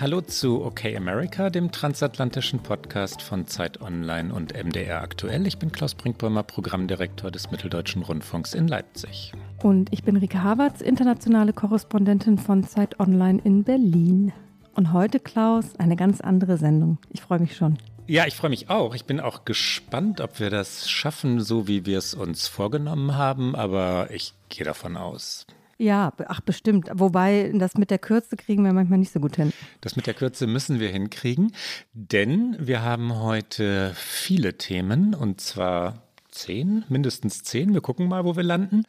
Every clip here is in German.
Hallo zu OK America, dem transatlantischen Podcast von Zeit Online und MDR aktuell. Ich bin Klaus Brinkbäumer, Programmdirektor des Mitteldeutschen Rundfunks in Leipzig. Und ich bin Rike Havertz, internationale Korrespondentin von Zeit Online in Berlin. Und heute, Klaus, eine ganz andere Sendung. Ich freue mich schon. Ja, ich freue mich auch. Ich bin auch gespannt, ob wir das schaffen, so wie wir es uns vorgenommen haben. Aber ich gehe davon aus. Ja, ach bestimmt. Wobei das mit der Kürze kriegen wir manchmal nicht so gut hin. Das mit der Kürze müssen wir hinkriegen, denn wir haben heute viele Themen und zwar zehn, mindestens zehn. Wir gucken mal, wo wir landen.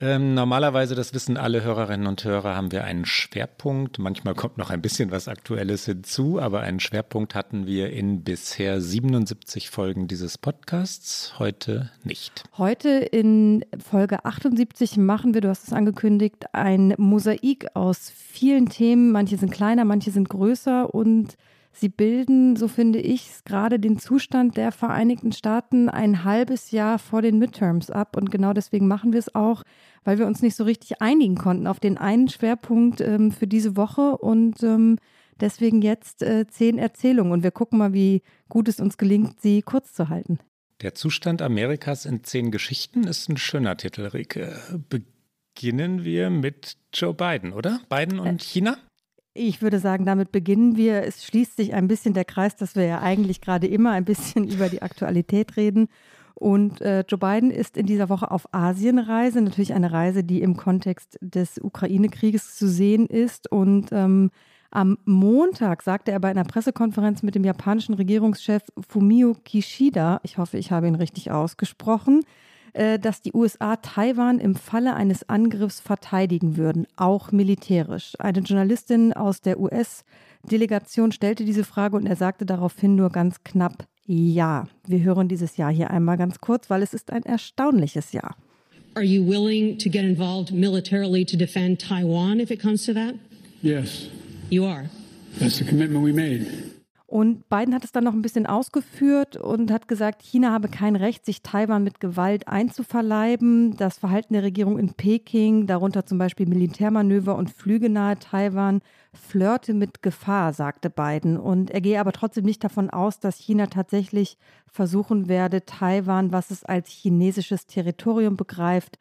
Ähm, normalerweise, das wissen alle Hörerinnen und Hörer, haben wir einen Schwerpunkt. Manchmal kommt noch ein bisschen was Aktuelles hinzu, aber einen Schwerpunkt hatten wir in bisher 77 Folgen dieses Podcasts, heute nicht. Heute in Folge 78 machen wir, du hast es angekündigt, ein Mosaik aus vielen Themen. Manche sind kleiner, manche sind größer und Sie bilden, so finde ich, gerade den Zustand der Vereinigten Staaten ein halbes Jahr vor den Midterms ab. Und genau deswegen machen wir es auch, weil wir uns nicht so richtig einigen konnten auf den einen Schwerpunkt ähm, für diese Woche. Und ähm, deswegen jetzt äh, zehn Erzählungen. Und wir gucken mal, wie gut es uns gelingt, sie kurz zu halten. Der Zustand Amerikas in zehn Geschichten ist ein schöner Titel, Rike. Beginnen wir mit Joe Biden, oder? Biden und äh, China? Ich würde sagen, damit beginnen wir. Es schließt sich ein bisschen der Kreis, dass wir ja eigentlich gerade immer ein bisschen über die Aktualität reden. Und äh, Joe Biden ist in dieser Woche auf Asienreise, natürlich eine Reise, die im Kontext des Ukraine-Krieges zu sehen ist. Und ähm, am Montag sagte er bei einer Pressekonferenz mit dem japanischen Regierungschef Fumio Kishida, ich hoffe, ich habe ihn richtig ausgesprochen, äh, dass die USA Taiwan im Falle eines Angriffs verteidigen würden, auch militärisch. Eine Journalistin aus der US-Delegation stellte diese Frage und er sagte daraufhin nur ganz knapp Ja. Wir hören dieses Jahr hier einmal ganz kurz, weil es ist ein erstaunliches Jahr. Are you willing to get involved militarily to defend Taiwan if it comes to that? Yes. You are. That's the commitment we made. Und Biden hat es dann noch ein bisschen ausgeführt und hat gesagt, China habe kein Recht, sich Taiwan mit Gewalt einzuverleiben. Das Verhalten der Regierung in Peking, darunter zum Beispiel Militärmanöver und Flüge nahe Taiwan, flirte mit Gefahr, sagte Biden. Und er gehe aber trotzdem nicht davon aus, dass China tatsächlich versuchen werde, Taiwan, was es als chinesisches Territorium begreift,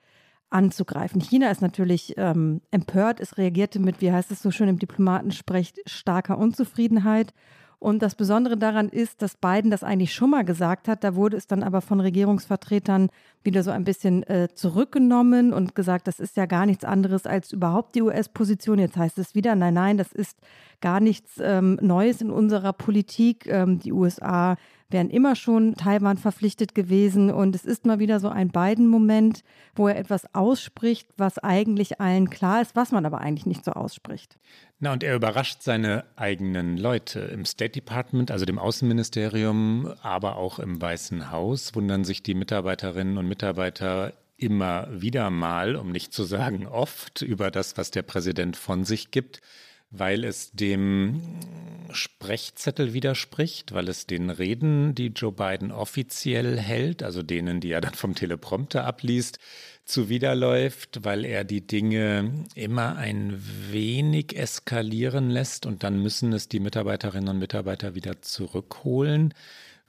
anzugreifen. China ist natürlich ähm, empört. Es reagierte mit, wie heißt es so schön im Diplomatensprech, starker Unzufriedenheit. Und das Besondere daran ist, dass Biden das eigentlich schon mal gesagt hat. Da wurde es dann aber von Regierungsvertretern wieder so ein bisschen äh, zurückgenommen und gesagt, das ist ja gar nichts anderes als überhaupt die US-Position. Jetzt heißt es wieder, nein, nein, das ist gar nichts ähm, Neues in unserer Politik. Ähm, die USA wären immer schon Taiwan verpflichtet gewesen. Und es ist mal wieder so ein Biden-Moment, wo er etwas ausspricht, was eigentlich allen klar ist, was man aber eigentlich nicht so ausspricht. Na, und er überrascht seine eigenen Leute. Im State Department, also dem Außenministerium, aber auch im Weißen Haus, wundern sich die Mitarbeiterinnen und Mitarbeiter immer wieder mal, um nicht zu sagen oft, über das, was der Präsident von sich gibt weil es dem Sprechzettel widerspricht, weil es den Reden, die Joe Biden offiziell hält, also denen, die er dann vom Teleprompter abliest, zuwiderläuft, weil er die Dinge immer ein wenig eskalieren lässt und dann müssen es die Mitarbeiterinnen und Mitarbeiter wieder zurückholen.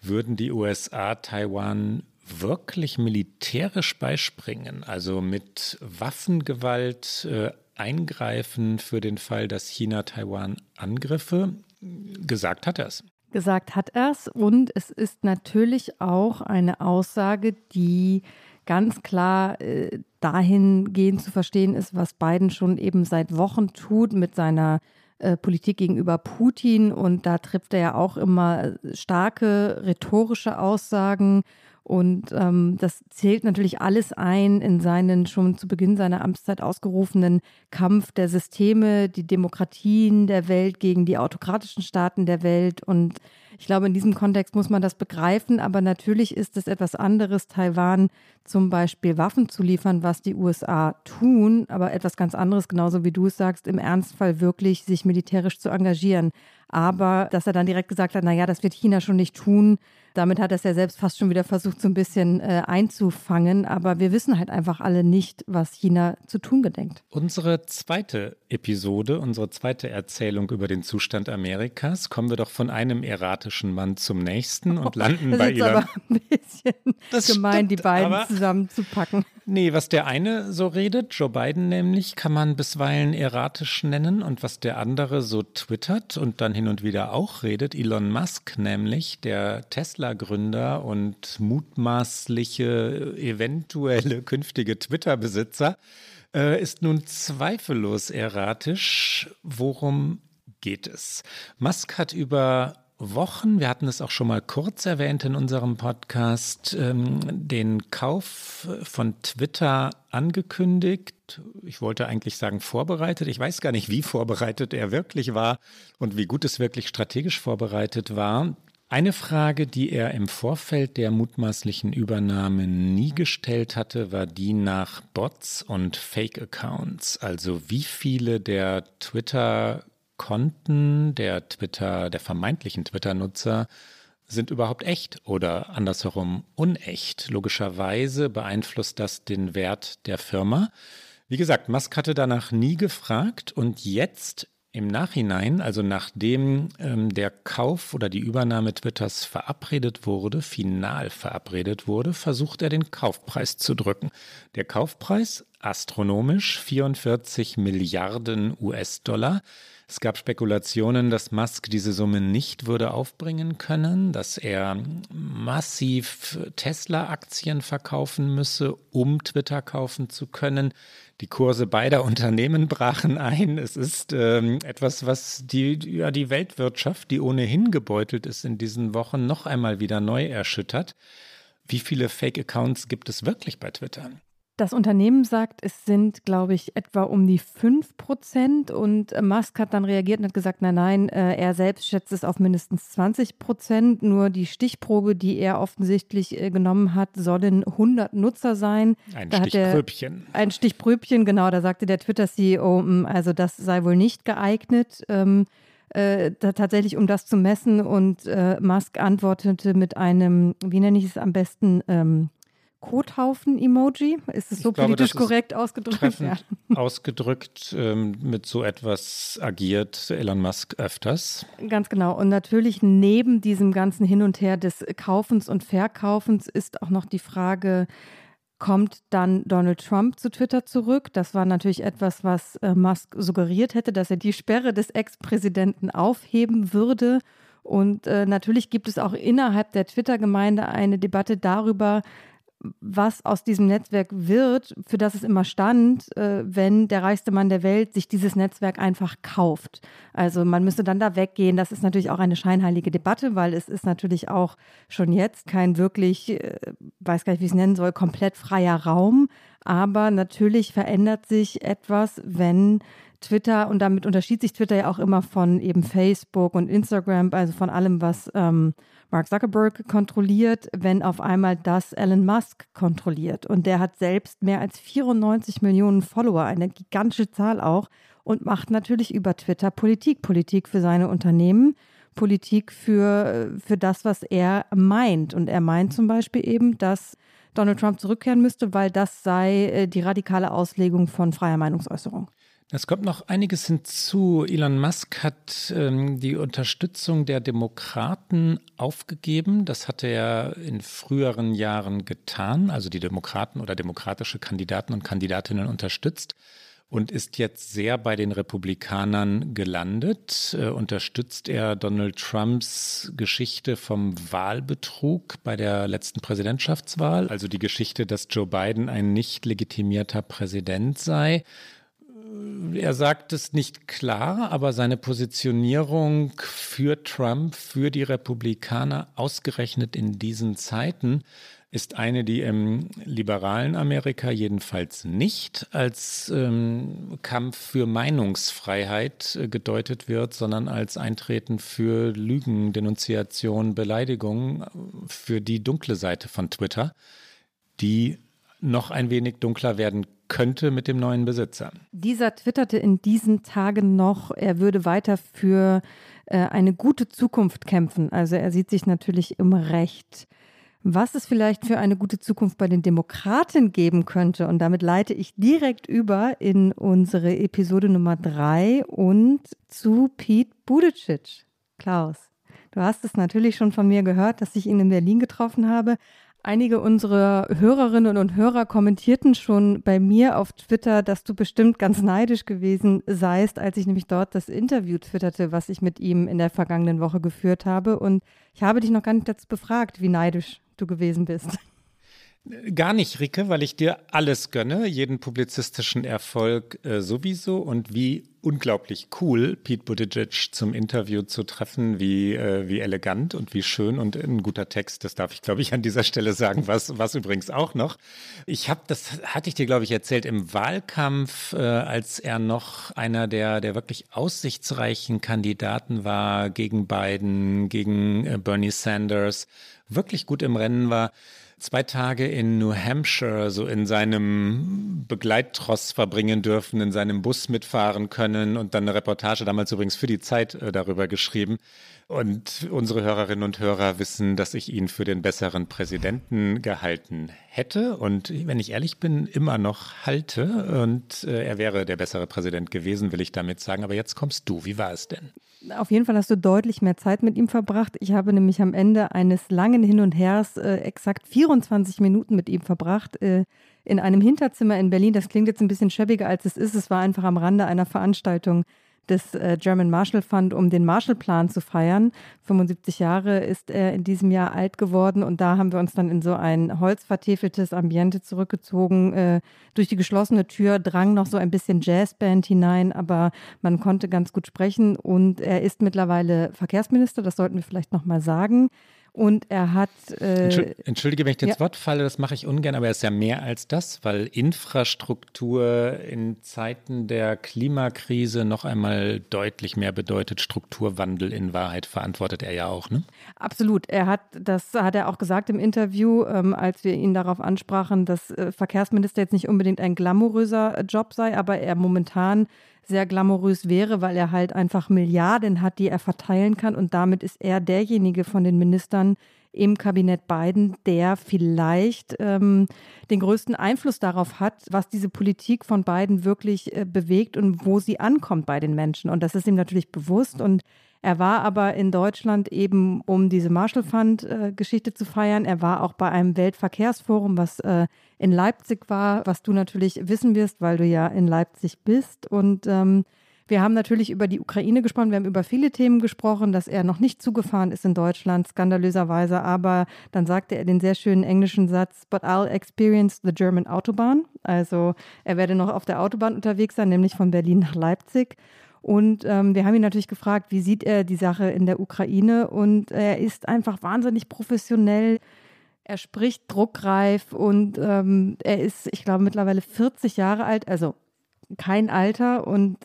Würden die USA Taiwan wirklich militärisch beispringen, also mit Waffengewalt äh, eingreifen für den Fall, dass China Taiwan angriffe? Gesagt hat er es. Gesagt hat er es und es ist natürlich auch eine Aussage, die ganz klar äh, dahingehend zu verstehen ist, was Biden schon eben seit Wochen tut mit seiner äh, Politik gegenüber Putin. Und da trifft er ja auch immer starke rhetorische Aussagen und ähm, das zählt natürlich alles ein in seinen schon zu Beginn seiner Amtszeit ausgerufenen Kampf der Systeme, die Demokratien der Welt gegen die autokratischen Staaten der Welt. Und Ich glaube, in diesem Kontext muss man das begreifen, aber natürlich ist es etwas anderes, Taiwan zum Beispiel Waffen zu liefern, was die USA tun, aber etwas ganz anderes, genauso wie du es sagst, im Ernstfall wirklich sich militärisch zu engagieren. Aber dass er dann direkt gesagt hat, naja, das wird China schon nicht tun, damit hat er es ja selbst fast schon wieder versucht, so ein bisschen äh, einzufangen. Aber wir wissen halt einfach alle nicht, was China zu tun gedenkt. Unsere zweite Episode, unsere zweite Erzählung über den Zustand Amerikas, kommen wir doch von einem erratischen Mann zum nächsten und landen das bei ist Elon. aber ein bisschen Das gemein, die stimmt, beiden aber- zusammenzupacken. Nee, was der eine so redet, Joe Biden nämlich, kann man bisweilen erratisch nennen und was der andere so twittert und dann hin und wieder auch redet, Elon Musk nämlich, der Tesla-Gründer und mutmaßliche, eventuelle künftige Twitter-Besitzer, äh, ist nun zweifellos erratisch. Worum geht es? Musk hat über Wochen, wir hatten es auch schon mal kurz erwähnt in unserem Podcast, ähm, den Kauf von Twitter angekündigt. Ich wollte eigentlich sagen vorbereitet. Ich weiß gar nicht, wie vorbereitet er wirklich war und wie gut es wirklich strategisch vorbereitet war. Eine Frage, die er im Vorfeld der mutmaßlichen Übernahme nie gestellt hatte, war die nach Bots und Fake-Accounts. Also wie viele der Twitter-Konten, der Twitter, der vermeintlichen Twitter-Nutzer sind überhaupt echt oder andersherum unecht. Logischerweise beeinflusst das den Wert der Firma. Wie gesagt, Musk hatte danach nie gefragt und jetzt im Nachhinein, also nachdem ähm, der Kauf oder die Übernahme Twitters verabredet wurde, final verabredet wurde, versucht er den Kaufpreis zu drücken. Der Kaufpreis astronomisch 44 Milliarden US-Dollar. Es gab Spekulationen, dass Musk diese Summe nicht würde aufbringen können, dass er massiv Tesla-Aktien verkaufen müsse, um Twitter kaufen zu können. Die Kurse beider Unternehmen brachen ein. Es ist ähm, etwas, was die, ja, die Weltwirtschaft, die ohnehin gebeutelt ist in diesen Wochen, noch einmal wieder neu erschüttert. Wie viele Fake-Accounts gibt es wirklich bei Twitter? Das Unternehmen sagt, es sind, glaube ich, etwa um die 5 Prozent. Und äh, Musk hat dann reagiert und hat gesagt, nein, nein, äh, er selbst schätzt es auf mindestens 20 Prozent. Nur die Stichprobe, die er offensichtlich äh, genommen hat, sollen 100 Nutzer sein. Ein Da hat er- Stichpröbchen. Ein Stichpröbchen, genau, da sagte der Twitter-CEO, mm, also das sei wohl nicht geeignet, ähm, äh, tatsächlich um das zu messen. Und äh, Musk antwortete mit einem, wie nenne ich es am besten, ähm, Kothaufen-Emoji. Ist es so glaube, politisch korrekt ausgedrückt? Ja. Ausgedrückt, ähm, mit so etwas agiert Elon Musk öfters. Ganz genau. Und natürlich neben diesem ganzen Hin und Her des Kaufens und Verkaufens ist auch noch die Frage, kommt dann Donald Trump zu Twitter zurück? Das war natürlich etwas, was äh, Musk suggeriert hätte, dass er die Sperre des Ex-Präsidenten aufheben würde. Und äh, natürlich gibt es auch innerhalb der Twitter-Gemeinde eine Debatte darüber, was aus diesem Netzwerk wird, für das es immer stand, äh, wenn der reichste Mann der Welt sich dieses Netzwerk einfach kauft. Also man müsste dann da weggehen. Das ist natürlich auch eine scheinheilige Debatte, weil es ist natürlich auch schon jetzt kein wirklich, äh, weiß gar nicht, wie ich es nennen soll, komplett freier Raum. Aber natürlich verändert sich etwas, wenn Twitter, und damit unterschied sich Twitter ja auch immer von eben Facebook und Instagram, also von allem, was ähm, Mark Zuckerberg kontrolliert, wenn auf einmal das Elon Musk kontrolliert. Und der hat selbst mehr als 94 Millionen Follower, eine gigantische Zahl auch, und macht natürlich über Twitter Politik, Politik für seine Unternehmen. Politik für, für das, was er meint. Und er meint zum Beispiel eben, dass Donald Trump zurückkehren müsste, weil das sei äh, die radikale Auslegung von freier Meinungsäußerung. Es kommt noch einiges hinzu. Elon Musk hat ähm, die Unterstützung der Demokraten aufgegeben. Das hatte er in früheren Jahren getan, also die Demokraten oder demokratische Kandidaten und Kandidatinnen unterstützt und ist jetzt sehr bei den Republikanern gelandet. Äh, unterstützt er Donald Trumps Geschichte vom Wahlbetrug bei der letzten Präsidentschaftswahl, also die Geschichte, dass Joe Biden ein nicht legitimierter Präsident sei er sagt es nicht klar, aber seine Positionierung für Trump, für die Republikaner, ausgerechnet in diesen Zeiten, ist eine, die im liberalen Amerika jedenfalls nicht als ähm, Kampf für Meinungsfreiheit äh, gedeutet wird, sondern als Eintreten für Lügen, Denunziation, Beleidigung, äh, für die dunkle Seite von Twitter, die noch ein wenig dunkler werden könnte mit dem neuen Besitzer. Dieser twitterte in diesen Tagen noch, er würde weiter für äh, eine gute Zukunft kämpfen. Also er sieht sich natürlich im Recht was es vielleicht für eine gute Zukunft bei den Demokraten geben könnte. Und damit leite ich direkt über in unsere Episode Nummer drei und zu Pete Buttigieg. Klaus, du hast es natürlich schon von mir gehört, dass ich ihn in Berlin getroffen habe. Einige unserer Hörerinnen und Hörer kommentierten schon bei mir auf Twitter, dass du bestimmt ganz neidisch gewesen seist, als ich nämlich dort das Interview twitterte, was ich mit ihm in der vergangenen Woche geführt habe. Und ich habe dich noch gar nicht dazu befragt, wie neidisch du gewesen bist. Gar nicht, Ricke, weil ich dir alles gönne, jeden publizistischen Erfolg äh, sowieso. Und wie unglaublich cool, Pete Buttigieg zum Interview zu treffen, wie, äh, wie elegant und wie schön. Und ein guter Text, das darf ich, glaube ich, an dieser Stelle sagen, was, was übrigens auch noch. Ich habe, das hatte ich dir, glaube ich, erzählt, im Wahlkampf, äh, als er noch einer der, der wirklich aussichtsreichen Kandidaten war gegen Biden, gegen äh, Bernie Sanders, wirklich gut im Rennen war, zwei Tage in New Hampshire so in seinem Begleittross verbringen dürfen, in seinem Bus mitfahren können und dann eine Reportage damals übrigens für die Zeit äh, darüber geschrieben. Und unsere Hörerinnen und Hörer wissen, dass ich ihn für den besseren Präsidenten gehalten hätte und wenn ich ehrlich bin, immer noch halte. Und äh, er wäre der bessere Präsident gewesen, will ich damit sagen. Aber jetzt kommst du. Wie war es denn? Auf jeden Fall hast du deutlich mehr Zeit mit ihm verbracht. Ich habe nämlich am Ende eines langen Hin und Hers äh, exakt 24 Minuten mit ihm verbracht. Äh, in einem Hinterzimmer in Berlin. Das klingt jetzt ein bisschen schäbiger, als es ist. Es war einfach am Rande einer Veranstaltung des äh, German Marshall Fund, um den Marshallplan zu feiern. 75 Jahre ist er in diesem Jahr alt geworden und da haben wir uns dann in so ein holzvertäfeltes Ambiente zurückgezogen. Äh, durch die geschlossene Tür drang noch so ein bisschen Jazzband hinein, aber man konnte ganz gut sprechen und er ist mittlerweile Verkehrsminister, das sollten wir vielleicht noch mal sagen. Und er hat. Äh, Entschuldige, wenn ich ins ja. Wort falle, das mache ich ungern, aber er ist ja mehr als das, weil Infrastruktur in Zeiten der Klimakrise noch einmal deutlich mehr bedeutet. Strukturwandel in Wahrheit verantwortet er ja auch, ne? Absolut. Er hat, das hat er auch gesagt im Interview, ähm, als wir ihn darauf ansprachen, dass äh, Verkehrsminister jetzt nicht unbedingt ein glamouröser Job sei, aber er momentan sehr glamourös wäre, weil er halt einfach Milliarden hat, die er verteilen kann. Und damit ist er derjenige von den Ministern im Kabinett Biden, der vielleicht ähm, den größten Einfluss darauf hat, was diese Politik von Biden wirklich äh, bewegt und wo sie ankommt bei den Menschen. Und das ist ihm natürlich bewusst. Und er war aber in Deutschland eben, um diese Marshall Fund-Geschichte äh, zu feiern. Er war auch bei einem Weltverkehrsforum, was äh, in Leipzig war, was du natürlich wissen wirst, weil du ja in Leipzig bist. Und ähm, wir haben natürlich über die Ukraine gesprochen, wir haben über viele Themen gesprochen, dass er noch nicht zugefahren ist in Deutschland, skandalöserweise, aber dann sagte er den sehr schönen englischen Satz, but I'll experience the German Autobahn. Also er werde noch auf der Autobahn unterwegs sein, nämlich von Berlin nach Leipzig. Und ähm, wir haben ihn natürlich gefragt, wie sieht er die Sache in der Ukraine? Und er ist einfach wahnsinnig professionell. Er spricht druckreif und ähm, er ist, ich glaube, mittlerweile 40 Jahre alt, also kein Alter. Und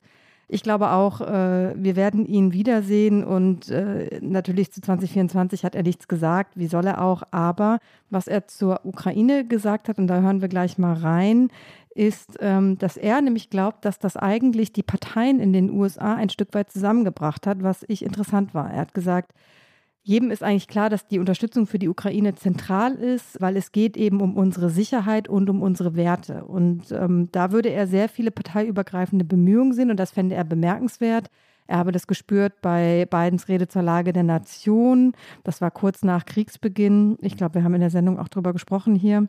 ich glaube auch, äh, wir werden ihn wiedersehen und äh, natürlich zu 2024 hat er nichts gesagt, wie soll er auch, aber was er zur Ukraine gesagt hat, und da hören wir gleich mal rein, ist, ähm, dass er nämlich glaubt, dass das eigentlich die Parteien in den USA ein Stück weit zusammengebracht hat, was ich interessant war. Er hat gesagt, jedem ist eigentlich klar, dass die Unterstützung für die Ukraine zentral ist, weil es geht eben um unsere Sicherheit und um unsere Werte. Und ähm, da würde er sehr viele parteiübergreifende Bemühungen sehen und das fände er bemerkenswert. Er habe das gespürt bei Bidens Rede zur Lage der Nation. Das war kurz nach Kriegsbeginn. Ich glaube, wir haben in der Sendung auch darüber gesprochen hier.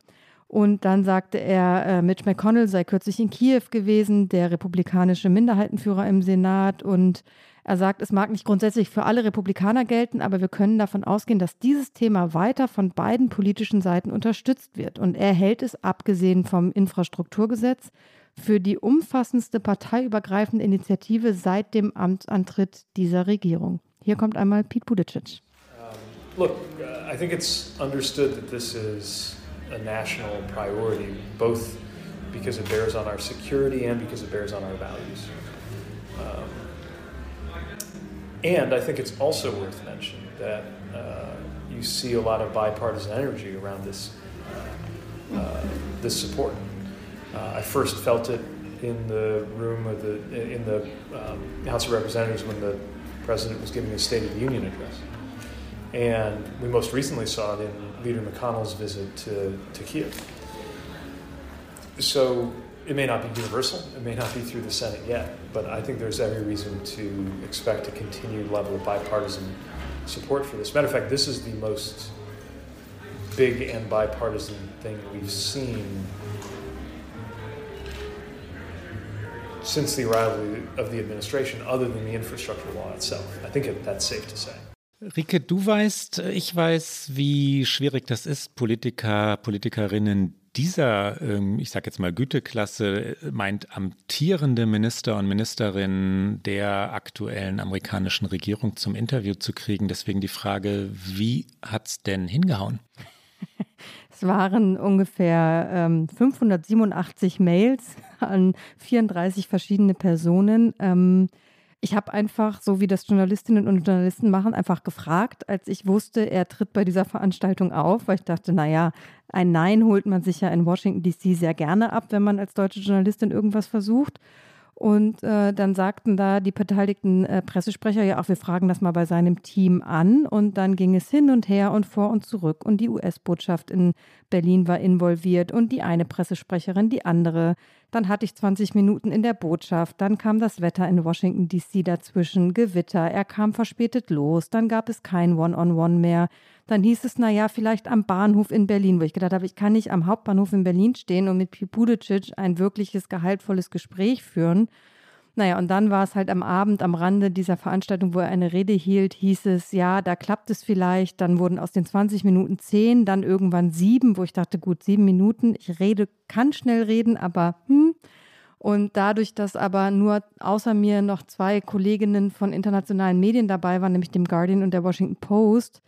Und dann sagte er, äh, Mitch McConnell sei kürzlich in Kiew gewesen, der republikanische Minderheitenführer im Senat. Und er sagt, es mag nicht grundsätzlich für alle Republikaner gelten, aber wir können davon ausgehen, dass dieses Thema weiter von beiden politischen Seiten unterstützt wird. Und er hält es, abgesehen vom Infrastrukturgesetz, für die umfassendste parteiübergreifende Initiative seit dem Amtsantritt dieser Regierung. Hier kommt einmal Pete Buttigieg. Um, look, I think it's understood that this is a national priority, both because it bears on our security and because it bears on our values. Um, and I think it's also worth mentioning that uh, you see a lot of bipartisan energy around this, uh, this support. Uh, I first felt it in the room of the in the um, House of Representatives when the president was giving his State of the Union address, and we most recently saw it in Leader McConnell's visit to, to Kiev. So it may not be universal, it may not be through the Senate yet, but I think there's every reason to expect a continued level of bipartisan support for this. Matter of fact, this is the most big and bipartisan thing we've seen since the arrival of the administration, other than the infrastructure law itself. I think that's safe to say. Rike, du weißt, ich weiß, wie schwierig das ist, Politiker, Politikerinnen dieser, ähm, ich sage jetzt mal Güteklasse, meint amtierende Minister und Ministerinnen der aktuellen amerikanischen Regierung zum Interview zu kriegen. Deswegen die Frage, wie hat es denn hingehauen? Es waren ungefähr ähm, 587 Mails an 34 verschiedene Personen. Ähm, ich habe einfach, so wie das Journalistinnen und Journalisten machen, einfach gefragt, als ich wusste, er tritt bei dieser Veranstaltung auf, weil ich dachte, naja, ein Nein holt man sich ja in Washington DC sehr gerne ab, wenn man als deutsche Journalistin irgendwas versucht. Und äh, dann sagten da die beteiligten äh, Pressesprecher, ja, auch wir fragen das mal bei seinem Team an. Und dann ging es hin und her und vor und zurück. Und die US-Botschaft in Berlin war involviert und die eine Pressesprecherin, die andere. Dann hatte ich 20 Minuten in der Botschaft. Dann kam das Wetter in Washington, D.C. dazwischen, Gewitter. Er kam verspätet los. Dann gab es kein One-on-One -on -One mehr. Dann hieß es, naja, vielleicht am Bahnhof in Berlin, wo ich gedacht habe, ich kann nicht am Hauptbahnhof in Berlin stehen und mit Pibudicic ein wirkliches, gehaltvolles Gespräch führen. Naja, und dann war es halt am Abend am Rande dieser Veranstaltung, wo er eine Rede hielt, hieß es, ja, da klappt es vielleicht. Dann wurden aus den 20 Minuten 10, dann irgendwann sieben, wo ich dachte, gut, sieben Minuten. Ich rede, kann schnell reden, aber hm. Und dadurch, dass aber nur außer mir noch zwei Kolleginnen von internationalen Medien dabei waren, nämlich dem Guardian und der Washington Post,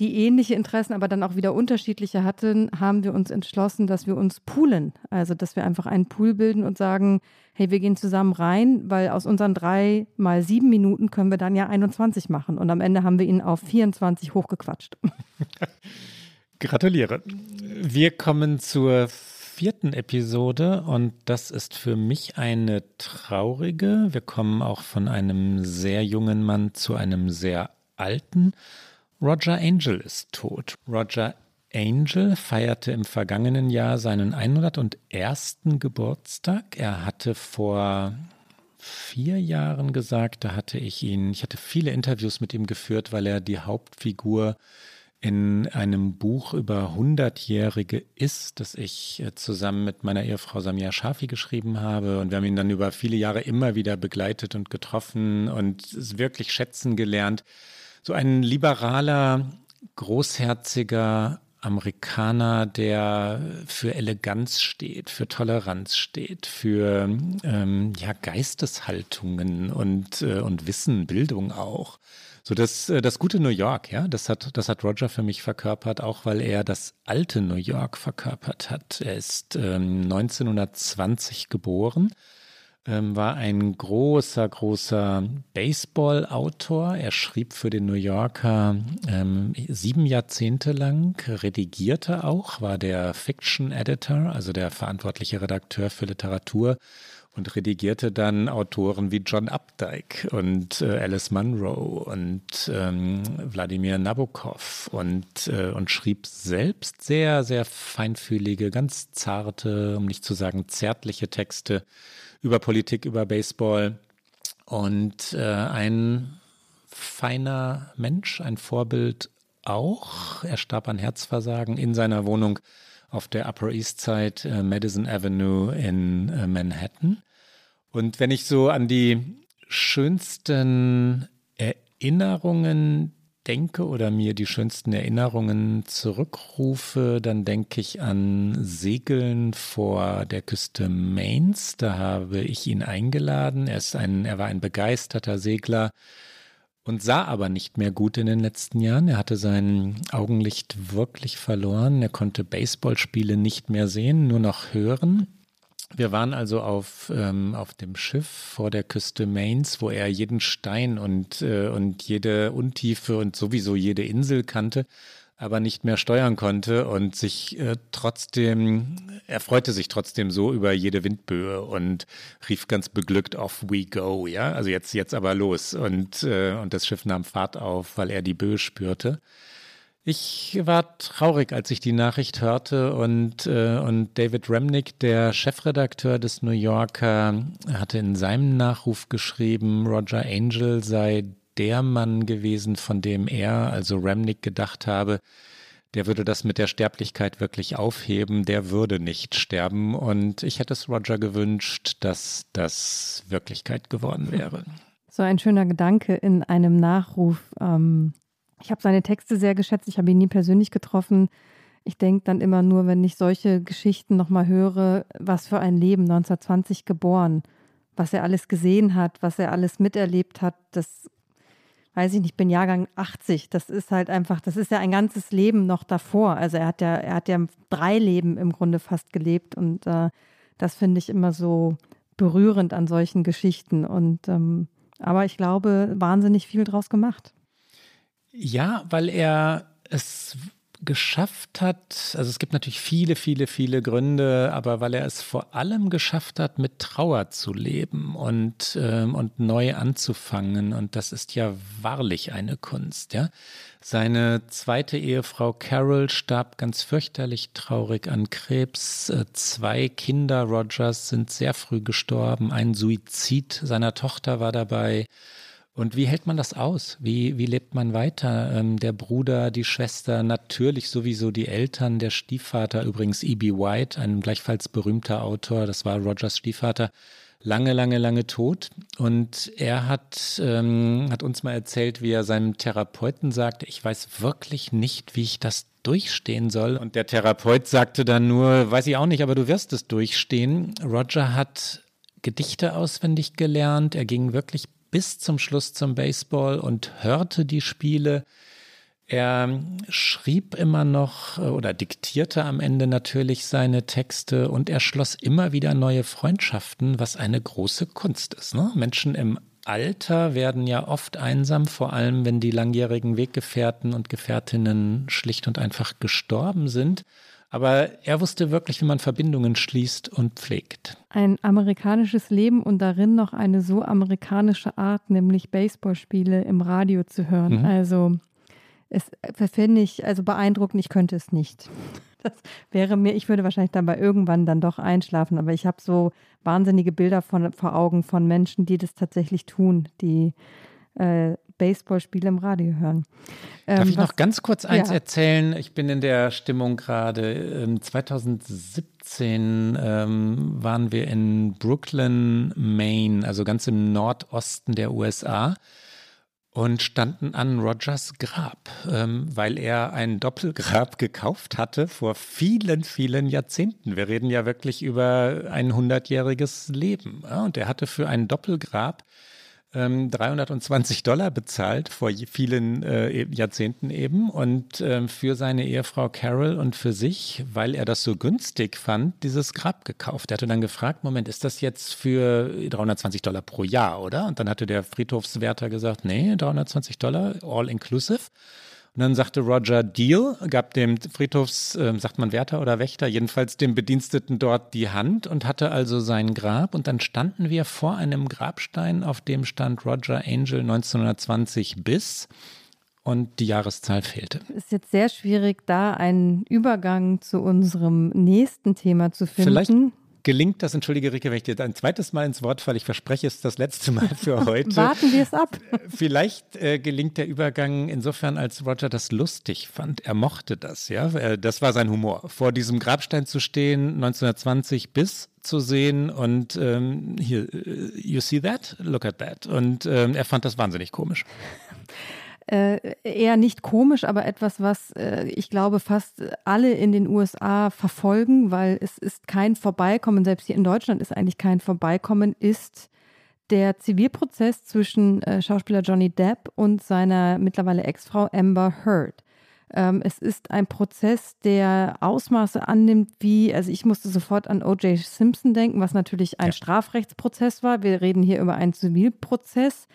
die ähnliche Interessen, aber dann auch wieder unterschiedliche hatten, haben wir uns entschlossen, dass wir uns poolen. Also, dass wir einfach einen Pool bilden und sagen, hey, wir gehen zusammen rein, weil aus unseren drei mal sieben Minuten können wir dann ja 21 machen. Und am Ende haben wir ihn auf 24 hochgequatscht. Gratuliere. Wir kommen zur vierten Episode und das ist für mich eine traurige. Wir kommen auch von einem sehr jungen Mann zu einem sehr alten. Roger Angel ist tot. Roger Angel feierte im vergangenen Jahr seinen 101. Geburtstag. Er hatte vor vier Jahren gesagt, da hatte ich ihn, ich hatte viele Interviews mit ihm geführt, weil er die Hauptfigur in einem Buch über Hundertjährige ist, das ich äh, zusammen mit meiner Ehefrau Samia Shafi geschrieben habe. Und wir haben ihn dann über viele Jahre immer wieder begleitet und getroffen und es wirklich schätzen gelernt so ein liberaler, großherziger Amerikaner, der für Eleganz steht, für Toleranz steht, für ähm, ja, Geisteshaltungen und, äh, und Wissen, Bildung auch. So das, äh, das gute New York, ja, das hat, das hat Roger für mich verkörpert, auch weil er das alte New York verkörpert hat. Er ist ähm, 1920 geboren ähm, war ein großer, großer Baseball-Autor. Er schrieb für den New Yorker ähm, sieben Jahrzehnte lang, redigierte auch, war der Fiction-Editor, also der verantwortliche Redakteur für Literatur und redigierte dann Autoren wie John Updike und äh, Alice Munro und ähm, Wladimir Nabokov und, äh, und schrieb selbst sehr, sehr feinfühlige, ganz zarte, um nicht zu sagen zärtliche Texte über Politik, über Baseball und äh, ein feiner Mensch, ein Vorbild auch. Er starb an Herzversagen in seiner Wohnung auf der Upper East Side, äh, Madison Avenue in äh, Manhattan. Und wenn ich so an die schönsten Erinnerungen denke oder mir die schönsten Erinnerungen zurückrufe, dann denke ich an Segeln vor der Küste Mains. Da habe ich ihn eingeladen. Er, ist ein, er war ein begeisterter Segler und sah aber nicht mehr gut in den letzten Jahren. Er hatte sein Augenlicht wirklich verloren. Er konnte Baseballspiele nicht mehr sehen, nur noch hören. Wir waren also auf, ähm, auf dem Schiff vor der Küste Mains, wo er jeden Stein und, äh, und jede Untiefe und sowieso jede Insel kannte, aber nicht mehr steuern konnte und sich äh, trotzdem, er freute sich trotzdem so über jede Windböe und rief ganz beglückt auf We Go, ja, also jetzt, jetzt aber los. Und, äh, und das Schiff nahm Fahrt auf, weil er die Böe spürte. Ich war traurig, als ich die Nachricht hörte und, äh, und David Remnick, der Chefredakteur des New Yorker, hatte in seinem Nachruf geschrieben, Roger Angel sei der Mann gewesen, von dem er, also Remnick, gedacht habe, der würde das mit der Sterblichkeit wirklich aufheben, der würde nicht sterben. Und ich hätte es Roger gewünscht, dass das Wirklichkeit geworden wäre. So ein schöner Gedanke in einem Nachruf. Ähm ich habe seine Texte sehr geschätzt. Ich habe ihn nie persönlich getroffen. Ich denke dann immer nur, wenn ich solche Geschichten nochmal höre, was für ein Leben 1920 geboren, was er alles gesehen hat, was er alles miterlebt hat, das weiß ich nicht, ich bin Jahrgang 80. Das ist halt einfach, das ist ja ein ganzes Leben noch davor. Also er hat ja, er hat ja drei Leben im Grunde fast gelebt und äh, das finde ich immer so berührend an solchen Geschichten. Und ähm, aber ich glaube, wahnsinnig viel draus gemacht. Ja, weil er es geschafft hat, also es gibt natürlich viele, viele, viele Gründe, aber weil er es vor allem geschafft hat, mit Trauer zu leben und, ähm, und neu anzufangen. Und das ist ja wahrlich eine Kunst, ja. Seine zweite Ehefrau Carol starb ganz fürchterlich traurig an Krebs. Äh, zwei Kinder Rogers sind sehr früh gestorben. Ein Suizid seiner Tochter war dabei. Und wie hält man das aus? Wie, wie lebt man weiter? Ähm, der Bruder, die Schwester, natürlich sowieso die Eltern, der Stiefvater, übrigens E.B. White, ein gleichfalls berühmter Autor, das war Rogers Stiefvater, lange, lange, lange tot. Und er hat, ähm, hat uns mal erzählt, wie er seinem Therapeuten sagte, ich weiß wirklich nicht, wie ich das durchstehen soll. Und der Therapeut sagte dann nur, weiß ich auch nicht, aber du wirst es durchstehen. Roger hat Gedichte auswendig gelernt. Er ging wirklich bis zum Schluss zum Baseball und hörte die Spiele. Er schrieb immer noch äh, oder diktierte am Ende natürlich seine Texte und er schloss immer wieder neue Freundschaften, was eine große Kunst ist. Ne? Menschen im Alter werden ja oft einsam, vor allem wenn die langjährigen Weggefährten und Gefährtinnen schlicht und einfach gestorben sind. Aber er wusste wirklich, wie man Verbindungen schließt und pflegt. Ein amerikanisches Leben und darin noch eine so amerikanische Art, nämlich Baseballspiele im Radio zu hören. Mhm. Also es finde ich also beeindruckend, ich könnte es nicht. Das wäre mir, ich würde wahrscheinlich dabei irgendwann dann doch einschlafen, aber ich habe so wahnsinnige Bilder von, vor Augen von Menschen, die das tatsächlich tun, die äh, Baseballspiele im Radio hören. Ähm, Darf ich was, noch ganz kurz eins ja. erzählen? Ich bin in der Stimmung gerade. 2017 ähm, waren wir in Brooklyn, Maine, also ganz im Nordosten der USA und standen an Rogers Grab, ähm, weil er ein Doppelgrab gekauft hatte vor vielen, vielen Jahrzehnten. Wir reden ja wirklich über ein hundertjähriges Leben. Ja? Und er hatte für ein Doppelgrab 320 ähm, Dollar bezahlt vor vielen äh, Jahrzehnten eben und äh, für seine Ehefrau Carol und für sich, weil er das so günstig fand, dieses Grab gekauft. Er hatte dann gefragt, Moment, ist das jetzt für 320 Dollar pro Jahr, oder? Und dann hatte der Friedhofswärter gesagt, nee, 320 Dollar, all inclusive. Und dann sagte Roger Deal, gab dem Friedhofs, äh, sagt man Wärter oder Wächter, jedenfalls dem Bediensteten dort die Hand und hatte also sein Grab. Und dann standen wir vor einem Grabstein, auf dem stand Roger Angel 1920 bis und die Jahreszahl fehlte. Es ist jetzt sehr schwierig, da einen Übergang zu unserem nächsten Thema zu finden. Vielleicht gelingt das, entschuldige Rike, wenn ich dir ein zweites Mal ins Wort falle, ich verspreche es das letzte Mal für heute. Warten wir es ab. Vielleicht äh, gelingt der Übergang insofern, als Roger das lustig fand. Er mochte das, ja. Äh, das war sein Humor. Vor diesem Grabstein zu stehen, 1920 bis zu sehen und ähm, hier, äh, you see that? Look at that. Und ähm, er fand das wahnsinnig komisch äh, eher nicht komisch, aber etwas, was äh, ich glaube fast alle in den USA verfolgen, weil es ist kein Vorbeikommen, selbst hier in Deutschland ist eigentlich kein Vorbeikommen, ist der Zivilprozess zwischen äh, Schauspieler Johnny Depp und seiner mittlerweile Ex-Frau Amber Heard. Ähm, es ist ein Prozess, der Ausmaße annimmt, wie, also ich musste sofort an O.J. Simpson denken, was natürlich ein ja. Strafrechtsprozess war. Wir reden hier über einen Zivilprozess.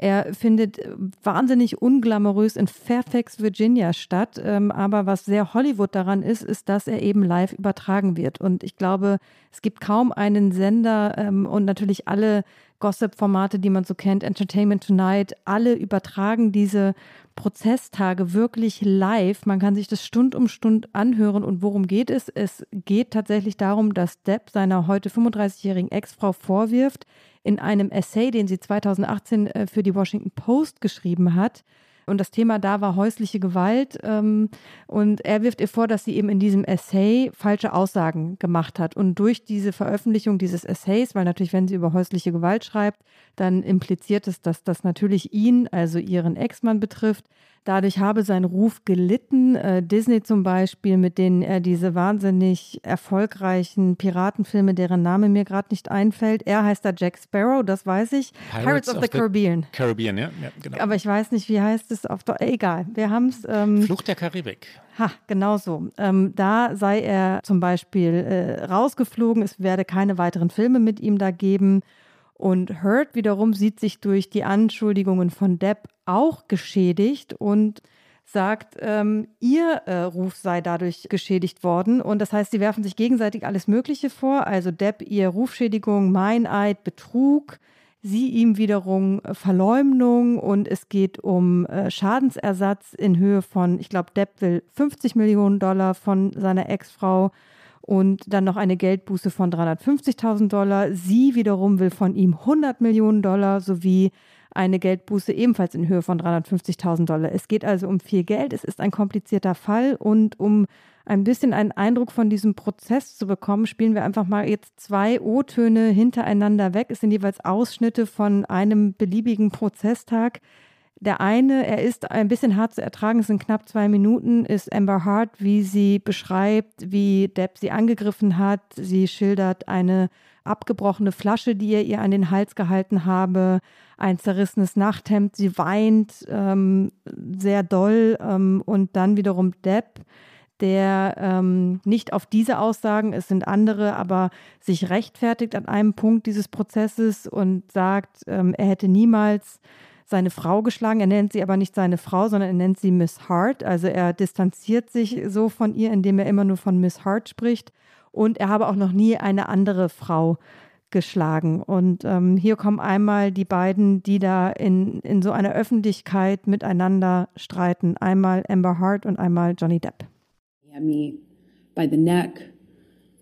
Er findet wahnsinnig unglamourös in Fairfax, Virginia statt. Ähm, aber was sehr Hollywood daran ist, ist, dass er eben live übertragen wird. Und ich glaube, es gibt kaum einen Sender ähm, und natürlich alle Gossip-Formate, die man so kennt, Entertainment Tonight, alle übertragen diese Prozesstage wirklich live. Man kann sich das Stund um Stund anhören. Und worum geht es? Es geht tatsächlich darum, dass Depp seiner heute 35-jährigen Ex-Frau vorwirft, in einem Essay, den sie 2018 äh, für die Washington Post geschrieben hat. Und das Thema da war häusliche Gewalt. Ähm, und er wirft ihr vor, dass sie eben in diesem Essay falsche Aussagen gemacht hat. Und durch diese Veröffentlichung dieses Essays, weil natürlich, wenn sie über häusliche Gewalt schreibt, dann impliziert es, dass das natürlich ihn, also ihren Ex-Mann betrifft. Dadurch habe sein Ruf gelitten. Äh, Disney zum Beispiel, mit denen er diese wahnsinnig erfolgreichen Piratenfilme, deren Name mir gerade nicht einfällt. Er heißt da Jack Sparrow, das weiß ich. Pirates, Pirates of, of, the, Caribbean. Caribbean, ja, ja genau. Aber ich weiß nicht, wie heißt es auf Deutsch. Egal, wir haben es. Ähm, Flucht der Karibik. Ha, genau so. Ähm, da sei er zum Beispiel äh, rausgeflogen. Es werde keine weiteren Filme mit ihm da geben. Und Hurt wiederum sieht sich durch die Anschuldigungen von Depp auch geschädigt und sagt, ähm, ihr äh, Ruf sei dadurch geschädigt worden. Und das heißt, sie werfen sich gegenseitig alles Mögliche vor. Also Depp ihr Rufschädigung, Meineid, Betrug, sie ihm wiederum äh, Verleumdung und es geht um äh, Schadensersatz in Höhe von, ich glaube, Depp will 50 Millionen Dollar von seiner Ex-Frau und dann noch eine Geldbuße von 350.000 Dollar. Sie wiederum will von ihm 100 Millionen Dollar sowie eine Geldbuße ebenfalls in Höhe von 350.000 Dollar. Es geht also um viel Geld. Es ist ein komplizierter Fall und um ein bisschen einen Eindruck von diesem Prozess zu bekommen, spielen wir einfach mal jetzt zwei O-Töne hintereinander weg. Es sind jeweils Ausschnitte von einem beliebigen Prozesstag. Der eine, er ist ein bisschen hart zu ertragen, es sind knapp zwei Minuten, ist Amber Hart, wie sie beschreibt, wie Depp sie angegriffen hat. Sie schildert eine abgebrochene Flasche, die er ihr an den Hals gehalten habe, ein zerrissenes Nachthemd. Sie weint ähm, sehr doll ähm, und dann wiederum Depp, der ähm, nicht auf diese Aussagen, es sind andere, aber sich rechtfertigt an einem Punkt dieses Prozesses und sagt, ähm, er hätte niemals seine Frau geschlagen. Er nennt sie aber nicht seine Frau, sondern er nennt sie Miss Hart. Also er distanziert sich so von ihr, indem er immer nur von Miss Hart spricht. Und er habe auch noch nie eine andere Frau geschlagen. Und ähm, hier kommen einmal die beiden, die da in, in so einer Öffentlichkeit miteinander streiten. Einmal Amber Hart und einmal Johnny Depp. Had me by the neck,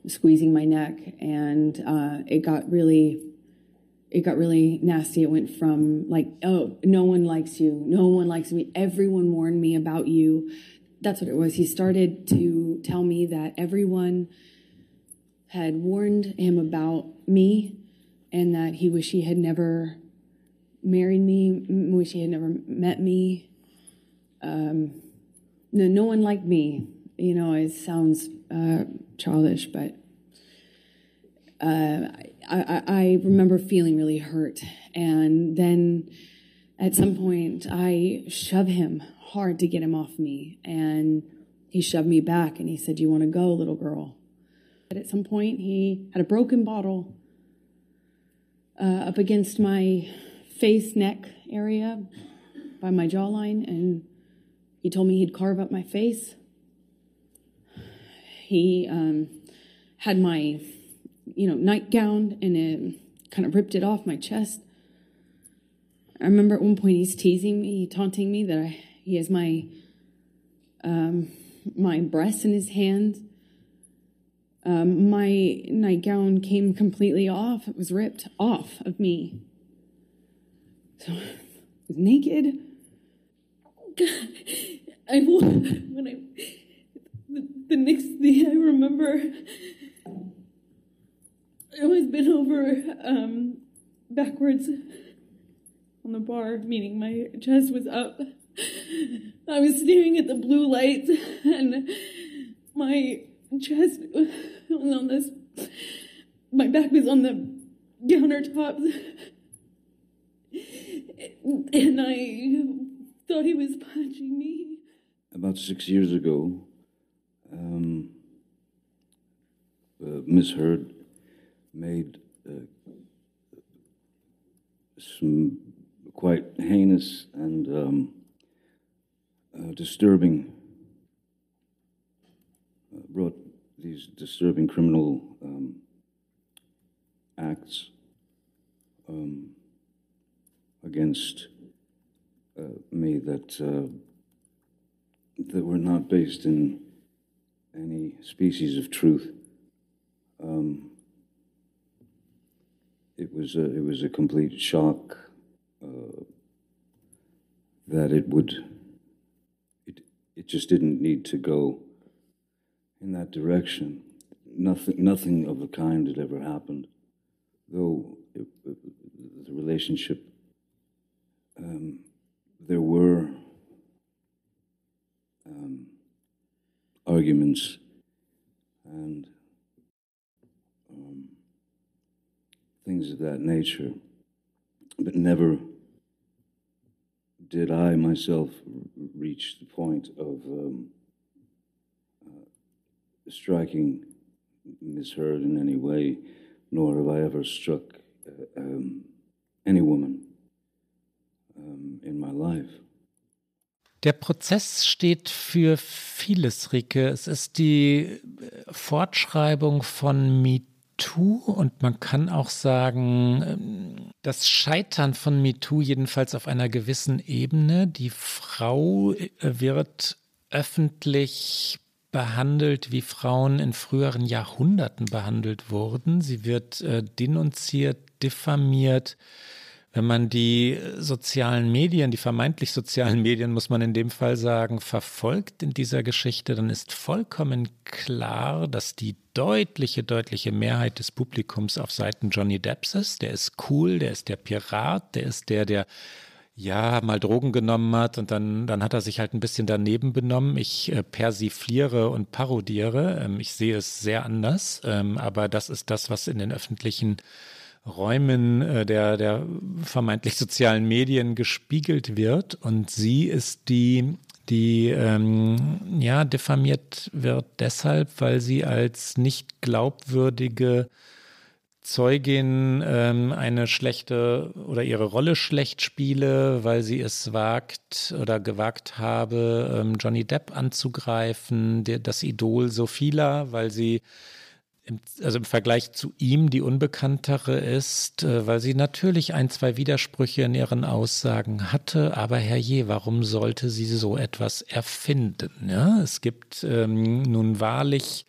squeezing my neck, and uh, it got really it got really nasty. It went from like, oh, no one likes you. No one likes me. Everyone warned me about you. That's what it was. He started to tell me that everyone had warned him about me and that he wished he had never married me, wish he had never met me. Um, no, no one liked me. You know, it sounds uh, childish, but uh, I, I remember feeling really hurt. And then at some point, I shove him hard to get him off me. And he shoved me back and he said, You want to go, little girl? But at some point, he had a broken bottle uh, up against my face, neck area by my jawline. And he told me he'd carve up my face. He um, had my you know, nightgown and it kind of ripped it off my chest. I remember at one point he's teasing me, taunting me that I, he has my um, my breasts in his hands. Um, my nightgown came completely off. It was ripped off of me. So I was naked. I when I the, the next thing I remember, I was bent over um, backwards on the bar, meaning my chest was up. I was staring at the blue lights, and my chest was on this. My back was on the countertops, and I thought he was punching me. About six years ago, um, uh, Heard made uh, some quite heinous and um, uh, disturbing, uh, brought these disturbing criminal um, acts um, against uh, me that uh, that were not based in any species of truth. Um, it was a, it was a complete shock uh, that it would it it just didn't need to go in that direction. Nothing nothing of the kind had ever happened, though it, it, the relationship um, there were um, arguments and things of that nature, but never did I myself reach the point of um, uh, striking Miss Heard in any way, nor have I ever struck uh, um, any woman um, in my life. Der Prozess steht für vieles, Rike. Es ist die Fortschreibung von und man kann auch sagen, ähm, das Scheitern von MeToo jedenfalls auf einer gewissen Ebene. Die Frau äh, wird öffentlich behandelt, wie Frauen in früheren Jahrhunderten behandelt wurden. Sie wird äh, denunziert, diffamiert wenn man die sozialen Medien, die vermeintlich sozialen Medien, muss man in dem Fall sagen, verfolgt in dieser Geschichte, dann ist vollkommen klar, dass die deutliche, deutliche Mehrheit des Publikums auf Seiten Johnny Depps ist. Der ist cool, der ist der Pirat, der ist der, der ja, mal Drogen genommen hat und dann, dann hat er sich halt ein bisschen daneben benommen. Ich äh, persifliere und parodiere. Ähm, ich sehe es sehr anders, ähm, aber das ist das, was in den öffentlichen Räumen äh, der, der vermeintlich sozialen Medien gespiegelt wird. Und sie ist die, die ähm, ja diffamiert wird deshalb, weil sie als nicht glaubwürdige Zeugin ähm, eine schlechte oder ihre Rolle schlecht spiele, weil sie es wagt oder gewagt habe, ähm, Johnny Depp anzugreifen, der, das Idol so vieler, weil sie im, also im Vergleich zu ihm die unbekanntere ist, äh, weil sie natürlich ein, zwei Widersprüche in ihren Aussagen hatte, aber herrje, warum sollte sie so etwas erfinden? Ja, es gibt ähm, nun wahrlich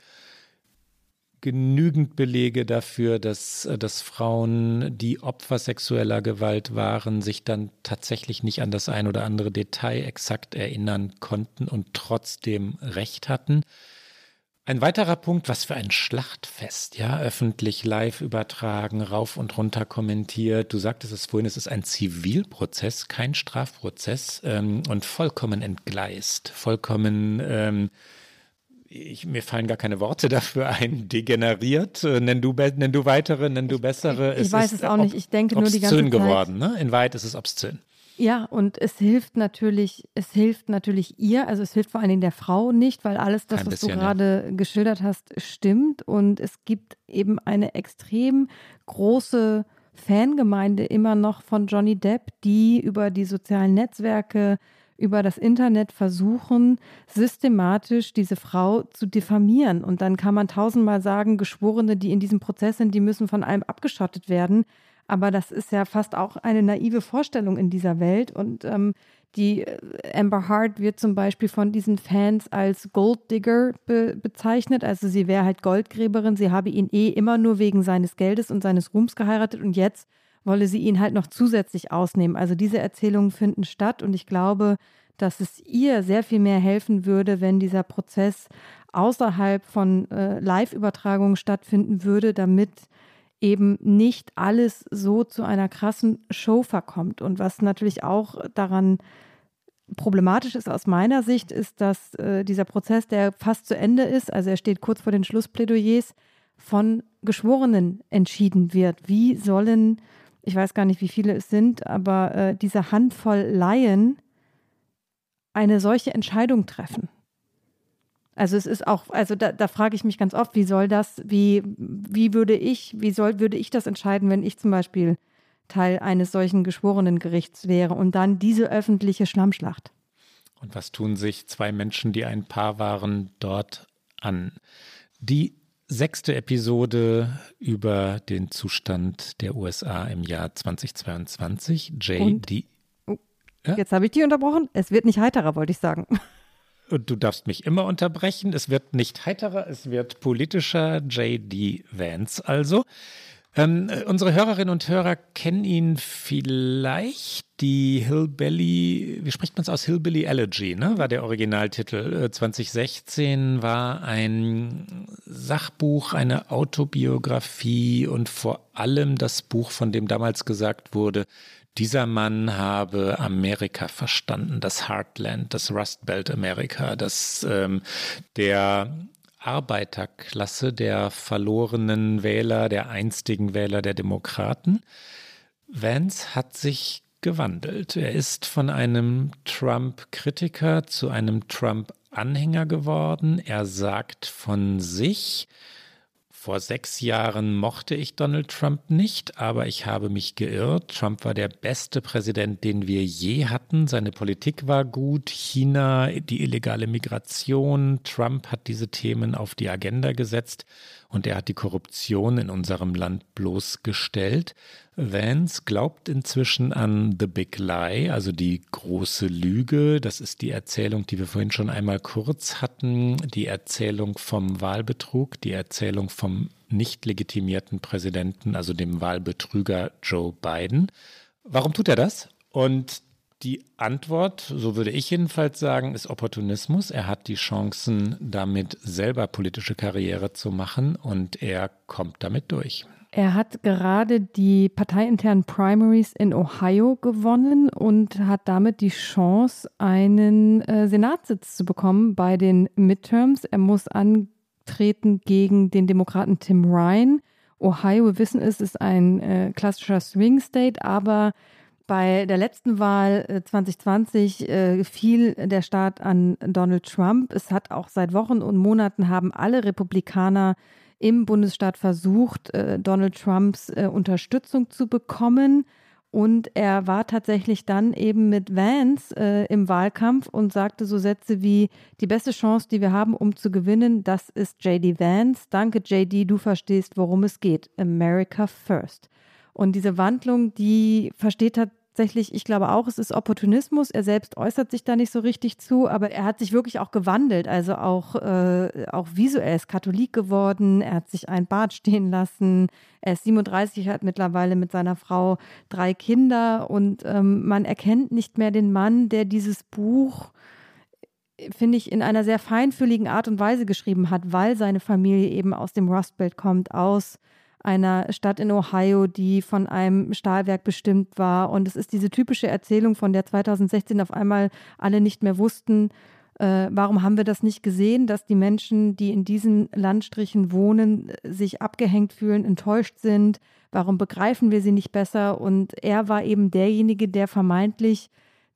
genügend Belege dafür, dass, äh, dass Frauen, die Opfer sexueller Gewalt waren, sich dann tatsächlich nicht an das ein oder andere Detail exakt erinnern konnten und trotzdem Recht hatten. Ein weiterer Punkt, was für ein Schlachtfest, ja, öffentlich live übertragen, rauf und runter kommentiert. Du sagtest es vorhin, es ist ein Zivilprozess, kein Strafprozess ähm, und vollkommen entgleist, vollkommen, ähm, ich, mir fallen gar keine Worte dafür ein, degeneriert. Äh, nenn, du, nenn du weitere, nenn du bessere. Ich, ich es weiß es auch nicht, ich denke nur die ganze Zeit. geworden, ne? In weit ist es obszön. Ja, und es hilft natürlich, es hilft natürlich ihr, also es hilft vor allen Dingen der Frau nicht, weil alles das, was du gerade ja. geschildert hast, stimmt. Und es gibt eben eine extrem große Fangemeinde immer noch von Johnny Depp, die über die sozialen Netzwerke, über das Internet versuchen, systematisch diese Frau zu diffamieren. Und dann kann man tausendmal sagen, Geschworene, die in diesem Prozess sind, die müssen von allem abgeschottet werden. Aber das ist ja fast auch eine naive Vorstellung in dieser Welt. Und ähm, Die äh, Amber Hart wird zum Beispiel von diesen Fans als Golddigger be bezeichnet. Also sie wäre halt Goldgräberin. Sie habe ihn eh immer nur wegen seines Geldes und seines Ruhms geheiratet und jetzt wolle sie ihn halt noch zusätzlich ausnehmen. Also diese Erzählungen finden statt und ich glaube, dass es ihr sehr viel mehr helfen würde, wenn dieser Prozess außerhalb von äh, Live-Übertragungen stattfinden würde, damit eben nicht alles so zu einer krassen Show verkommt. Und was natürlich auch daran problematisch ist aus meiner Sicht, ist, dass äh, dieser Prozess, der fast zu Ende ist, also er steht kurz vor den Schlussplädoyers, von Geschworenen entschieden wird. Wie sollen, ich weiß gar nicht, wie viele es sind, aber äh, diese Handvoll Laien eine solche Entscheidung treffen? Also es ist auch, also da, da, frage ich mich ganz oft, wie soll das, wie, wie würde ich, wie soll, würde ich das entscheiden, wenn ich zum Beispiel Teil eines solchen geschworenen Gerichts wäre und dann diese öffentliche Schlammschlacht. Und was tun sich zwei Menschen, die ein Paar waren, dort an? Die sechste Episode über den Zustand der USA im Jahr 2022. JD. Oh, ja? Jetzt habe ich die unterbrochen. Es wird nicht heiterer, wollte ich sagen. Und du darfst mich immer unterbrechen. Es wird nicht heiterer, es wird politischer. J.D. Vance also. Ähm, äh, unsere Hörerinnen und Hörer kennen ihn vielleicht. Die Hillbilly, wie spricht man es aus? Hillbilly Elegy, ne? War der Originaltitel. 2016 äh, war ein Sachbuch, eine Autobiografie und vor allem das Buch, von dem damals gesagt wurde, dieser Mann habe Amerika verstanden, das Heartland, das Rust Belt Amerika, das ähm, der Arbeiterklasse, der verlorenen Wähler, der einstigen Wähler der Demokraten. Vance hat sich gewandelt. Er ist von einem Trump-Kritiker zu einem Trump-Anhänger geworden. Er sagt von sich, vor sechs Jahren mochte ich Donald Trump nicht, aber ich habe mich geirrt. Trump war der beste Präsident, den wir je hatten. Seine Politik war gut. China, die illegale Migration. Trump hat diese Themen auf die Agenda gesetzt und er hat die Korruption in unserem Land bloßgestellt. Vance glaubt inzwischen an The Big Lie, also die große Lüge. Das ist die Erzählung, die wir vorhin schon einmal kurz hatten. Die Erzählung vom Wahlbetrug, die Erzählung vom nicht legitimierten Präsidenten, also dem Wahlbetrüger Joe Biden. Warum tut er das? Und die Antwort, so würde ich jedenfalls sagen, ist Opportunismus. Er hat die Chancen, damit selber politische Karriere zu machen und er kommt damit durch. Er hat gerade die parteiinternen Primaries in Ohio gewonnen und hat damit die Chance, einen äh, Senatssitz zu bekommen bei den Midterms. Er muss antreten gegen den Demokraten Tim Ryan. Ohio, wir wissen es, ist ein äh, klassischer Swing State, aber bei der letzten Wahl 2020 äh, äh, fiel der Staat an Donald Trump. Es hat auch seit Wochen und Monaten haben alle Republikaner im Bundesstaat versucht, äh, Donald Trumps äh, Unterstützung zu bekommen. Und er war tatsächlich dann eben mit Vance äh, im Wahlkampf und sagte so Sätze wie, die beste Chance, die wir haben, um zu gewinnen, das ist JD Vance. Danke JD, du verstehst, worum es geht. America First. Und diese Wandlung, die versteht hat tatsächlich, ich glaube auch, es ist Opportunismus. Er selbst äußert sich da nicht so richtig zu, aber er hat sich wirklich auch gewandelt. Also auch, äh, auch visuell ist Katholik geworden. Er hat sich ein Bart stehen lassen. Er ist 37, hat mittlerweile mit seiner Frau drei Kinder und ähm, man erkennt nicht mehr den Mann, der dieses Buch finde ich, in einer sehr feinfühligen Art und Weise geschrieben hat, weil seine Familie eben aus dem Rust Belt kommt, aus einer Stadt in Ohio, die von einem Stahlwerk bestimmt war. Und es ist diese typische Erzählung, von der 2016 auf einmal alle nicht mehr wussten, äh, warum haben wir das nicht gesehen, dass die Menschen, die in diesen Landstrichen wohnen, sich abgehängt fühlen, enttäuscht sind. Warum begreifen wir sie nicht besser? Und er war eben derjenige, der vermeintlich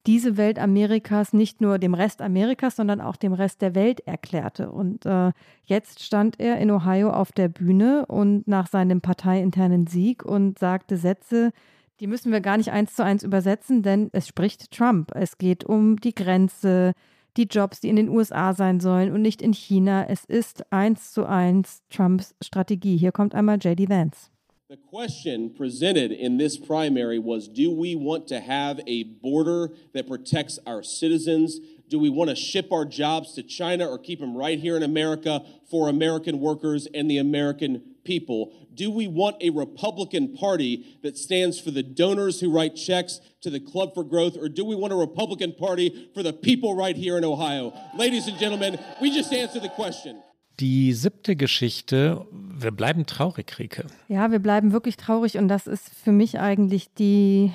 diese Welt Amerikas nicht nur dem Rest Amerikas, sondern auch dem Rest der Welt erklärte. Und äh, jetzt stand er in Ohio auf der Bühne und nach seinem parteiinternen Sieg und sagte Sätze, die müssen wir gar nicht eins zu eins übersetzen, denn es spricht Trump. Es geht um die Grenze, die Jobs, die in den USA sein sollen und nicht in China. Es ist eins zu eins Trumps Strategie. Hier kommt einmal JD Vance. The question presented in this primary was Do we want to have a border that protects our citizens? Do we want to ship our jobs to China or keep them right here in America for American workers and the American people? Do we want a Republican Party that stands for the donors who write checks to the Club for Growth, or do we want a Republican Party for the people right here in Ohio? Ladies and gentlemen, we just answered the question. Die siebte Geschichte, wir bleiben traurig, Rike. Ja, wir bleiben wirklich traurig und das ist für mich eigentlich die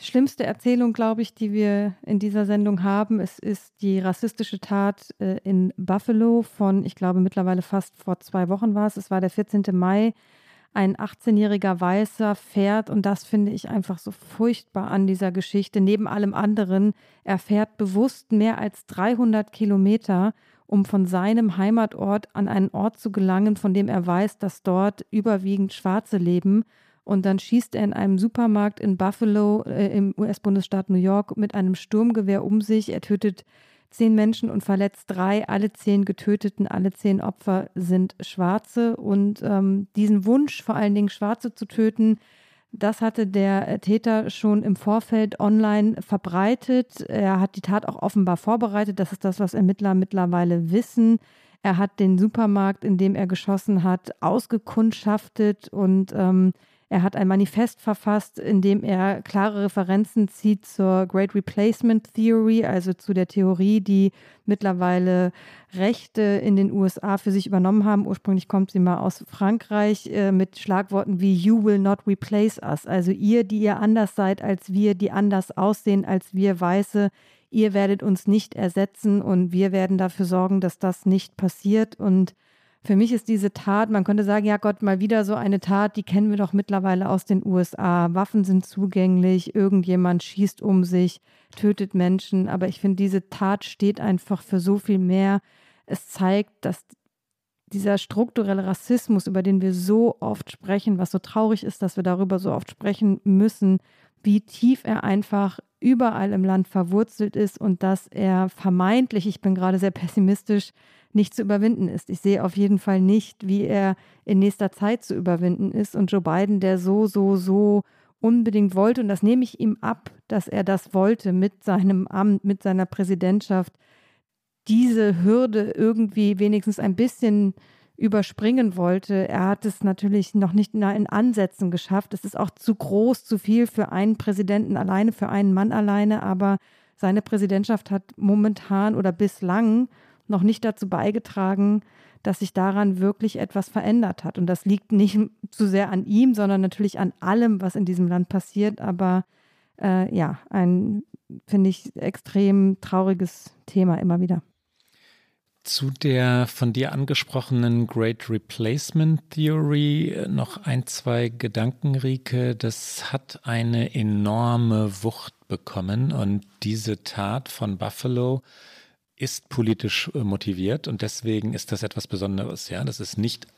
schlimmste Erzählung, glaube ich, die wir in dieser Sendung haben. Es ist die rassistische Tat äh, in Buffalo von, ich glaube, mittlerweile fast vor zwei Wochen war es. Es war der 14. Mai. Ein 18-jähriger Weißer fährt, und das finde ich einfach so furchtbar an dieser Geschichte, neben allem anderen, er fährt bewusst mehr als 300 Kilometer um von seinem Heimatort an einen Ort zu gelangen, von dem er weiß, dass dort überwiegend Schwarze leben. Und dann schießt er in einem Supermarkt in Buffalo äh, im US-Bundesstaat New York mit einem Sturmgewehr um sich. Er tötet zehn Menschen und verletzt drei. Alle zehn Getöteten, alle zehn Opfer sind Schwarze. Und ähm, diesen Wunsch, vor allen Dingen Schwarze zu töten, das hatte der äh, Täter schon im Vorfeld online verbreitet. Er hat die Tat auch offenbar vorbereitet. Das ist das, was Ermittler mittlerweile wissen. Er hat den Supermarkt, in dem er geschossen hat, ausgekundschaftet und ähm, er hat ein Manifest verfasst, in dem er klare Referenzen zieht zur Great Replacement Theory, also zu der Theorie, die mittlerweile Rechte in den USA für sich übernommen haben. Ursprünglich kommt sie mal aus Frankreich äh, mit Schlagworten wie You will not replace us. Also ihr, die ihr anders seid als wir, die anders aussehen als wir Weiße, ihr werdet uns nicht ersetzen und wir werden dafür sorgen, dass das nicht passiert. Und für mich ist diese Tat, man könnte sagen, ja Gott, mal wieder so eine Tat, die kennen wir doch mittlerweile aus den USA. Waffen sind zugänglich, irgendjemand schießt um sich, tötet Menschen. Aber ich finde, diese Tat steht einfach für so viel mehr. Es zeigt, dass dieser strukturelle Rassismus, über den wir so oft sprechen, was so traurig ist, dass wir darüber so oft sprechen müssen, wie tief er einfach überall im Land verwurzelt ist und dass er vermeintlich, ich bin gerade sehr pessimistisch, nicht zu überwinden ist. Ich sehe auf jeden Fall nicht, wie er in nächster Zeit zu überwinden ist. Und Joe Biden, der so, so, so unbedingt wollte, und das nehme ich ihm ab, dass er das wollte mit seinem Amt, mit seiner Präsidentschaft, diese Hürde irgendwie wenigstens ein bisschen überspringen wollte. Er hat es natürlich noch nicht in Ansätzen geschafft. Es ist auch zu groß, zu viel für einen Präsidenten alleine, für einen Mann alleine, aber seine Präsidentschaft hat momentan oder bislang noch nicht dazu beigetragen, dass sich daran wirklich etwas verändert hat. Und das liegt nicht zu sehr an ihm, sondern natürlich an allem, was in diesem Land passiert. Aber äh, ja, ein, finde ich, extrem trauriges Thema immer wieder. Zu der von dir angesprochenen Great Replacement Theory noch ein, zwei Gedanken, Rike. Das hat eine enorme Wucht bekommen und diese Tat von Buffalo ist politisch äh, motiviert und deswegen ist das etwas Besonderes. Ja, das ist nicht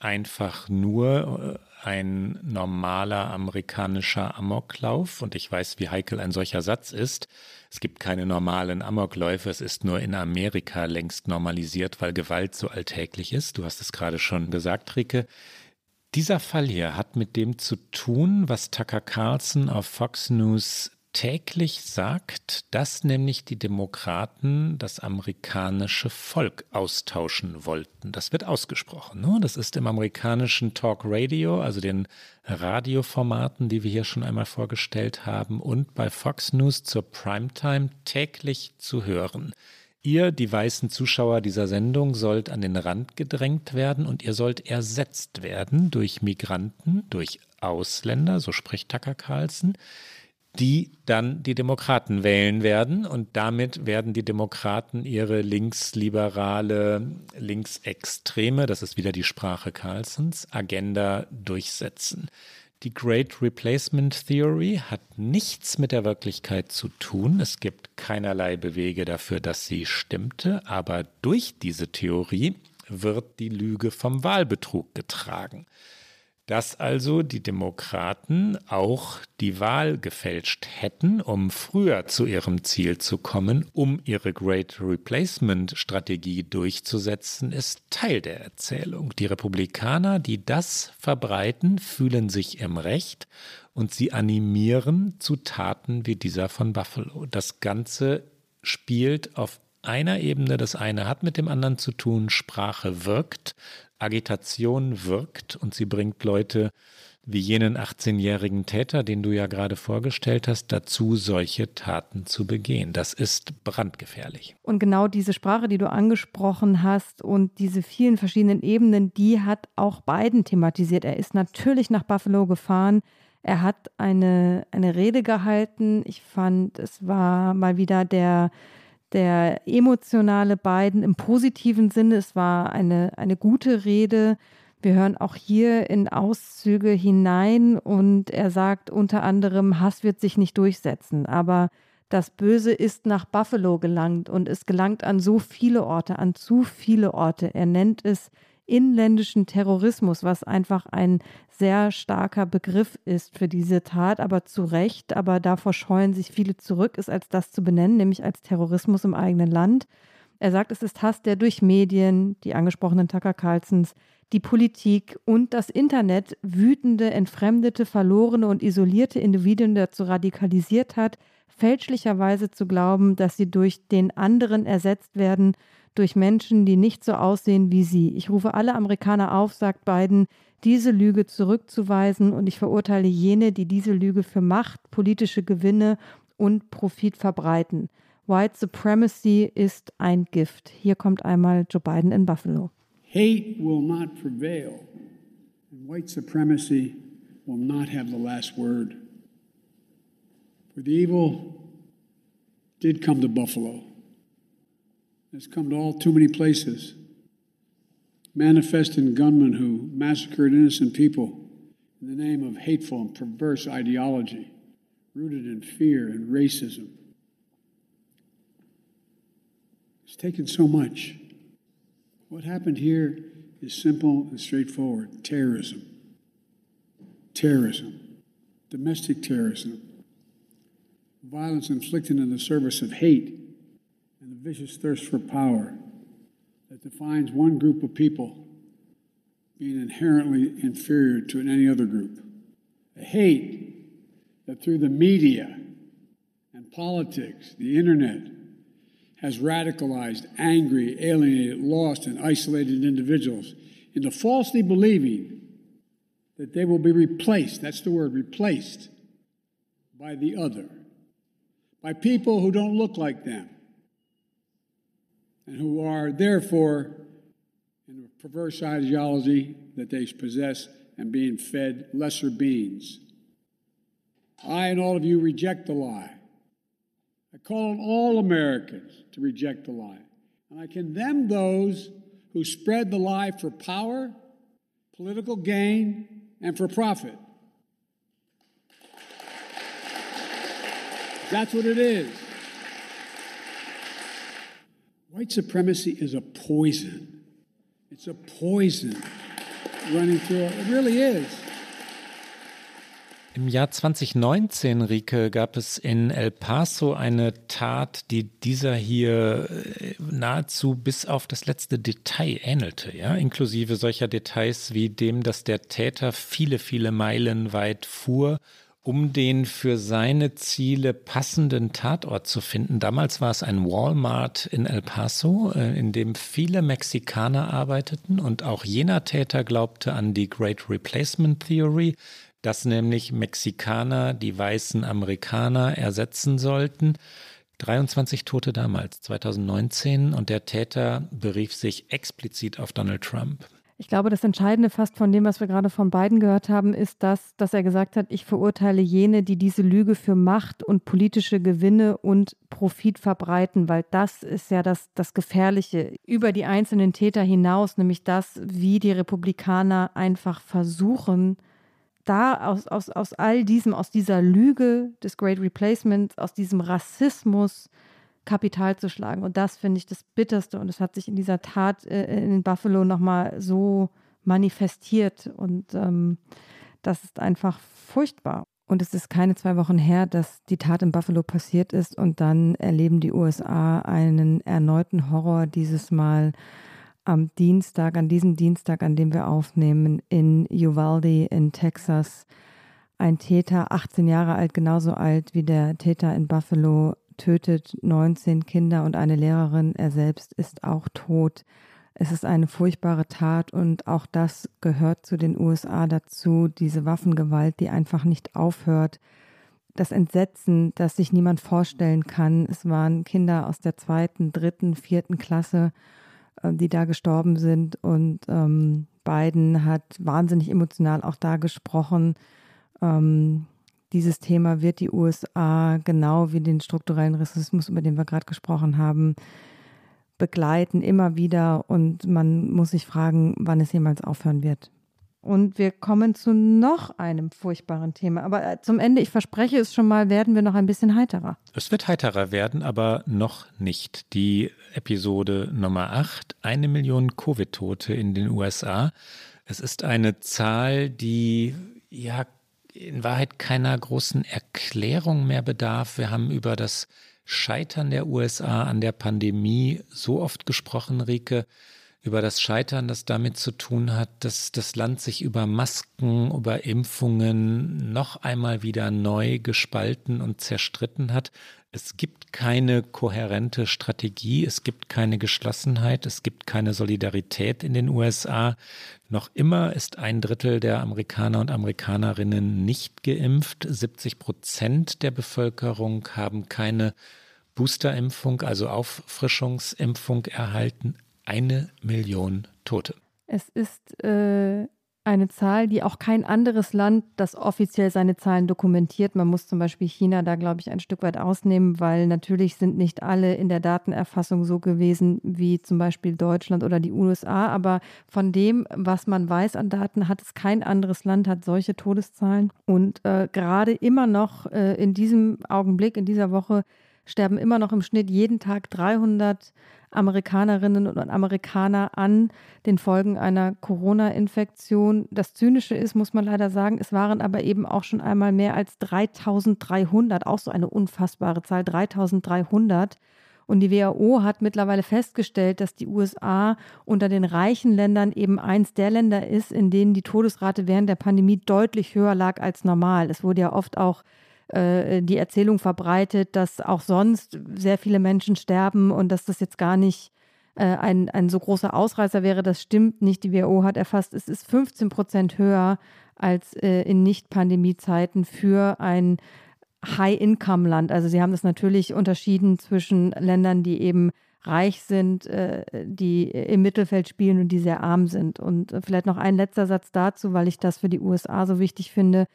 einfach nur äh, ein normaler amerikanischer Amoklauf und ich weiß, wie heikel ein solcher Satz ist. Es gibt keine normalen Amokläufe, es ist nur in Amerika längst normalisiert, weil Gewalt so alltäglich ist. Du hast es gerade schon gesagt, Rike. Dieser Fall hier hat mit dem zu tun, was Tucker Carlson auf Fox News täglich sagt, dass nämlich die Demokraten das amerikanische Volk austauschen wollten. Das wird ausgesprochen. Ne? Das ist im amerikanischen Talk Radio, also den Radioformaten, die wir hier schon einmal vorgestellt haben, und bei Fox News zur Primetime täglich zu hören. Ihr, die weißen Zuschauer dieser Sendung, sollt an den Rand gedrängt werden und ihr sollt ersetzt werden durch Migranten, durch Ausländer, so spricht Tucker Carlson, die dann die Demokraten wählen werden. Und damit werden die Demokraten ihre linksliberale, linksextreme, das ist wieder die Sprache Carlsons, Agenda durchsetzen. Die Great Replacement Theory hat nichts mit der Wirklichkeit zu tun. Es gibt keinerlei Bewege dafür, dass sie stimmte. Aber durch diese Theorie wird die Lüge vom Wahlbetrug getragen. Dass also die Demokraten auch die Wahl gefälscht hätten, um früher zu ihrem Ziel zu kommen, um ihre Great Replacement Strategie durchzusetzen, ist Teil der Erzählung. Die Republikaner, die das verbreiten, fühlen sich im Recht und sie animieren zu Taten wie dieser von Buffalo. Das Ganze spielt auf einer Ebene, das eine hat mit dem anderen zu tun, Sprache wirkt, Agitation wirkt und sie bringt Leute wie jenen 18-jährigen Täter, den du ja gerade vorgestellt hast, dazu, solche Taten zu begehen. Das ist brandgefährlich. Und genau diese Sprache, die du angesprochen hast und diese vielen verschiedenen Ebenen, die hat auch Biden thematisiert. Er ist natürlich nach Buffalo gefahren. Er hat eine, eine Rede gehalten. Ich fand, es war mal wieder der der emotionale Biden im positiven Sinne. Es war eine, eine gute Rede. Wir hören auch hier in Auszüge hinein und er sagt unter anderem, Hass wird sich nicht durchsetzen, aber das Böse ist nach Buffalo gelangt und es gelangt an so viele Orte, an zu viele Orte. Er nennt es inländischen Terrorismus, was einfach ein sehr starker Begriff ist für diese Tat, aber zu Recht, aber davor scheuen sich viele zurück, ist als das zu benennen, nämlich als Terrorismus im eigenen Land. Er sagt, es ist Hass, der durch Medien, die angesprochenen Tucker Carlsons, die Politik und das Internet wütende, entfremdete, verlorene und isolierte Individuen dazu radikalisiert hat, fälschlicherweise zu glauben, dass sie durch den anderen ersetzt werden durch Menschen, die nicht so aussehen wie sie. Ich rufe alle Amerikaner auf, sagt Biden, diese Lüge zurückzuweisen und ich verurteile jene, die diese Lüge für Macht, politische Gewinne und Profit verbreiten. White Supremacy ist ein Gift. Hier kommt einmal Joe Biden in Buffalo. Hate will not prevail, and white supremacy will not have the last word. For the evil did come to Buffalo. It's come to all too many places. manifest in gunmen who massacred innocent people in the name of hateful and perverse ideology rooted in fear and racism. It's taken so much. What happened here is simple and straightforward terrorism. Terrorism. Domestic terrorism. Violence inflicted in the service of hate vicious thirst for power that defines one group of people being inherently inferior to any other group. A hate that through the media and politics, the internet, has radicalized, angry, alienated, lost, and isolated individuals into falsely believing that they will be replaced that's the word replaced by the other, by people who don't look like them, and who are therefore in a perverse ideology that they possess and being fed lesser beings. I and all of you reject the lie. I call on all Americans to reject the lie. And I condemn those who spread the lie for power, political gain, and for profit. That's what it is. White supremacy is a poison. It's a poison running through. It really is. Im Jahr 2019, Rike, gab es in El Paso eine Tat, die dieser hier äh, nahezu bis auf das letzte Detail ähnelte, ja, inklusive solcher Details wie dem, dass der Täter viele, viele Meilen weit fuhr, um den für seine Ziele passenden Tatort zu finden. Damals war es ein Walmart in El Paso, äh, in dem viele Mexikaner arbeiteten und auch jener Täter glaubte an die Great Replacement Theory, dass nämlich Mexikaner die weißen Amerikaner ersetzen sollten. 23 Tote damals, 2019, und der Täter berief sich explizit auf Donald Trump. Ich glaube, das Entscheidende fast von dem, was wir gerade von beiden gehört haben, ist das, dass er gesagt hat, ich verurteile jene, die diese Lüge für Macht und politische Gewinne und Profit verbreiten, weil das ist ja das, das Gefährliche über die einzelnen Täter hinaus, nämlich das, wie die Republikaner einfach versuchen, da aus, aus, aus all diesem, aus dieser Lüge des Great Replacement, aus diesem Rassismus, Kapital zu schlagen. Und das finde ich das Bitterste. Und es hat sich in dieser Tat äh, in Buffalo nochmal so manifestiert. Und ähm, das ist einfach furchtbar. Und es ist keine zwei Wochen her, dass die Tat in Buffalo passiert ist. Und dann erleben die USA einen erneuten Horror, dieses Mal am Dienstag, an diesem Dienstag, an dem wir aufnehmen, in Uvalde in Texas. Ein Täter, 18 Jahre alt, genauso alt wie der Täter in Buffalo, tötet 19 Kinder und eine Lehrerin. Er selbst ist auch tot. Es ist eine furchtbare Tat und auch das gehört zu den USA dazu, diese Waffengewalt, die einfach nicht aufhört. Das Entsetzen, das sich niemand vorstellen kann. Es waren Kinder aus der zweiten, dritten, vierten Klasse, äh, die da gestorben sind und ähm, Biden hat wahnsinnig emotional auch da gesprochen. Ähm, dieses Thema wird die USA genau wie den strukturellen Rassismus, über den wir gerade gesprochen haben, begleiten, immer wieder. Und man muss sich fragen, wann es jemals aufhören wird. Und wir kommen zu noch einem furchtbaren Thema. Aber äh, zum Ende, ich verspreche es schon mal, werden wir noch ein bisschen heiterer. Es wird heiterer werden, aber noch nicht. Die Episode Nummer 8, eine Million Covid-Tote in den USA. Es ist eine Zahl, die ja in Wahrheit keiner großen Erklärung mehr bedarf. Wir haben über das Scheitern der USA an der Pandemie so oft gesprochen, Rike, über das Scheitern, das damit zu tun hat, dass das Land sich über Masken, über Impfungen noch einmal wieder neu gespalten und zerstritten hat. Es gibt keine kohärente Strategie, es gibt keine Geschlossenheit, es gibt keine Solidarität in den USA. Noch immer ist ein Drittel der Amerikaner und Amerikanerinnen nicht geimpft. 70 Prozent der Bevölkerung haben keine Boosterimpfung, also Auffrischungsimpfung erhalten. Eine Million Tote. Es ist äh, eine Zahl, die auch kein anderes Land, das offiziell seine Zahlen dokumentiert. Man muss zum Beispiel China da, glaube ich, ein Stück weit ausnehmen, weil natürlich sind nicht alle in der Datenerfassung so gewesen wie zum Beispiel Deutschland oder die USA. Aber von dem, was man weiß an Daten, hat es kein anderes Land, hat solche Todeszahlen. Und äh, gerade immer noch äh, in diesem Augenblick, in dieser Woche, sterben immer noch im Schnitt jeden Tag 300 Amerikanerinnen und Amerikaner an den Folgen einer Corona-Infektion. Das Zynische ist, muss man leider sagen, es waren aber eben auch schon einmal mehr als 3300, auch so eine unfassbare Zahl, 3300. Und die WHO hat mittlerweile festgestellt, dass die USA unter den reichen Ländern eben eins der Länder ist, in denen die Todesrate während der Pandemie deutlich höher lag als normal. Es wurde ja oft auch äh, die Erzählung verbreitet, dass auch sonst sehr viele Menschen sterben und dass das jetzt gar nicht äh, ein, ein so großer Ausreißer wäre. Das stimmt nicht. Die WHO hat erfasst, es ist 15 Prozent höher als äh, in Nicht-Pandemie-Zeiten für ein High-Income-Land. Also sie haben das natürlich unterschieden zwischen Ländern, die eben reich sind, äh, die im Mittelfeld spielen und die sehr arm sind. Und äh, vielleicht noch ein letzter Satz dazu, weil ich das für die USA so wichtig finde.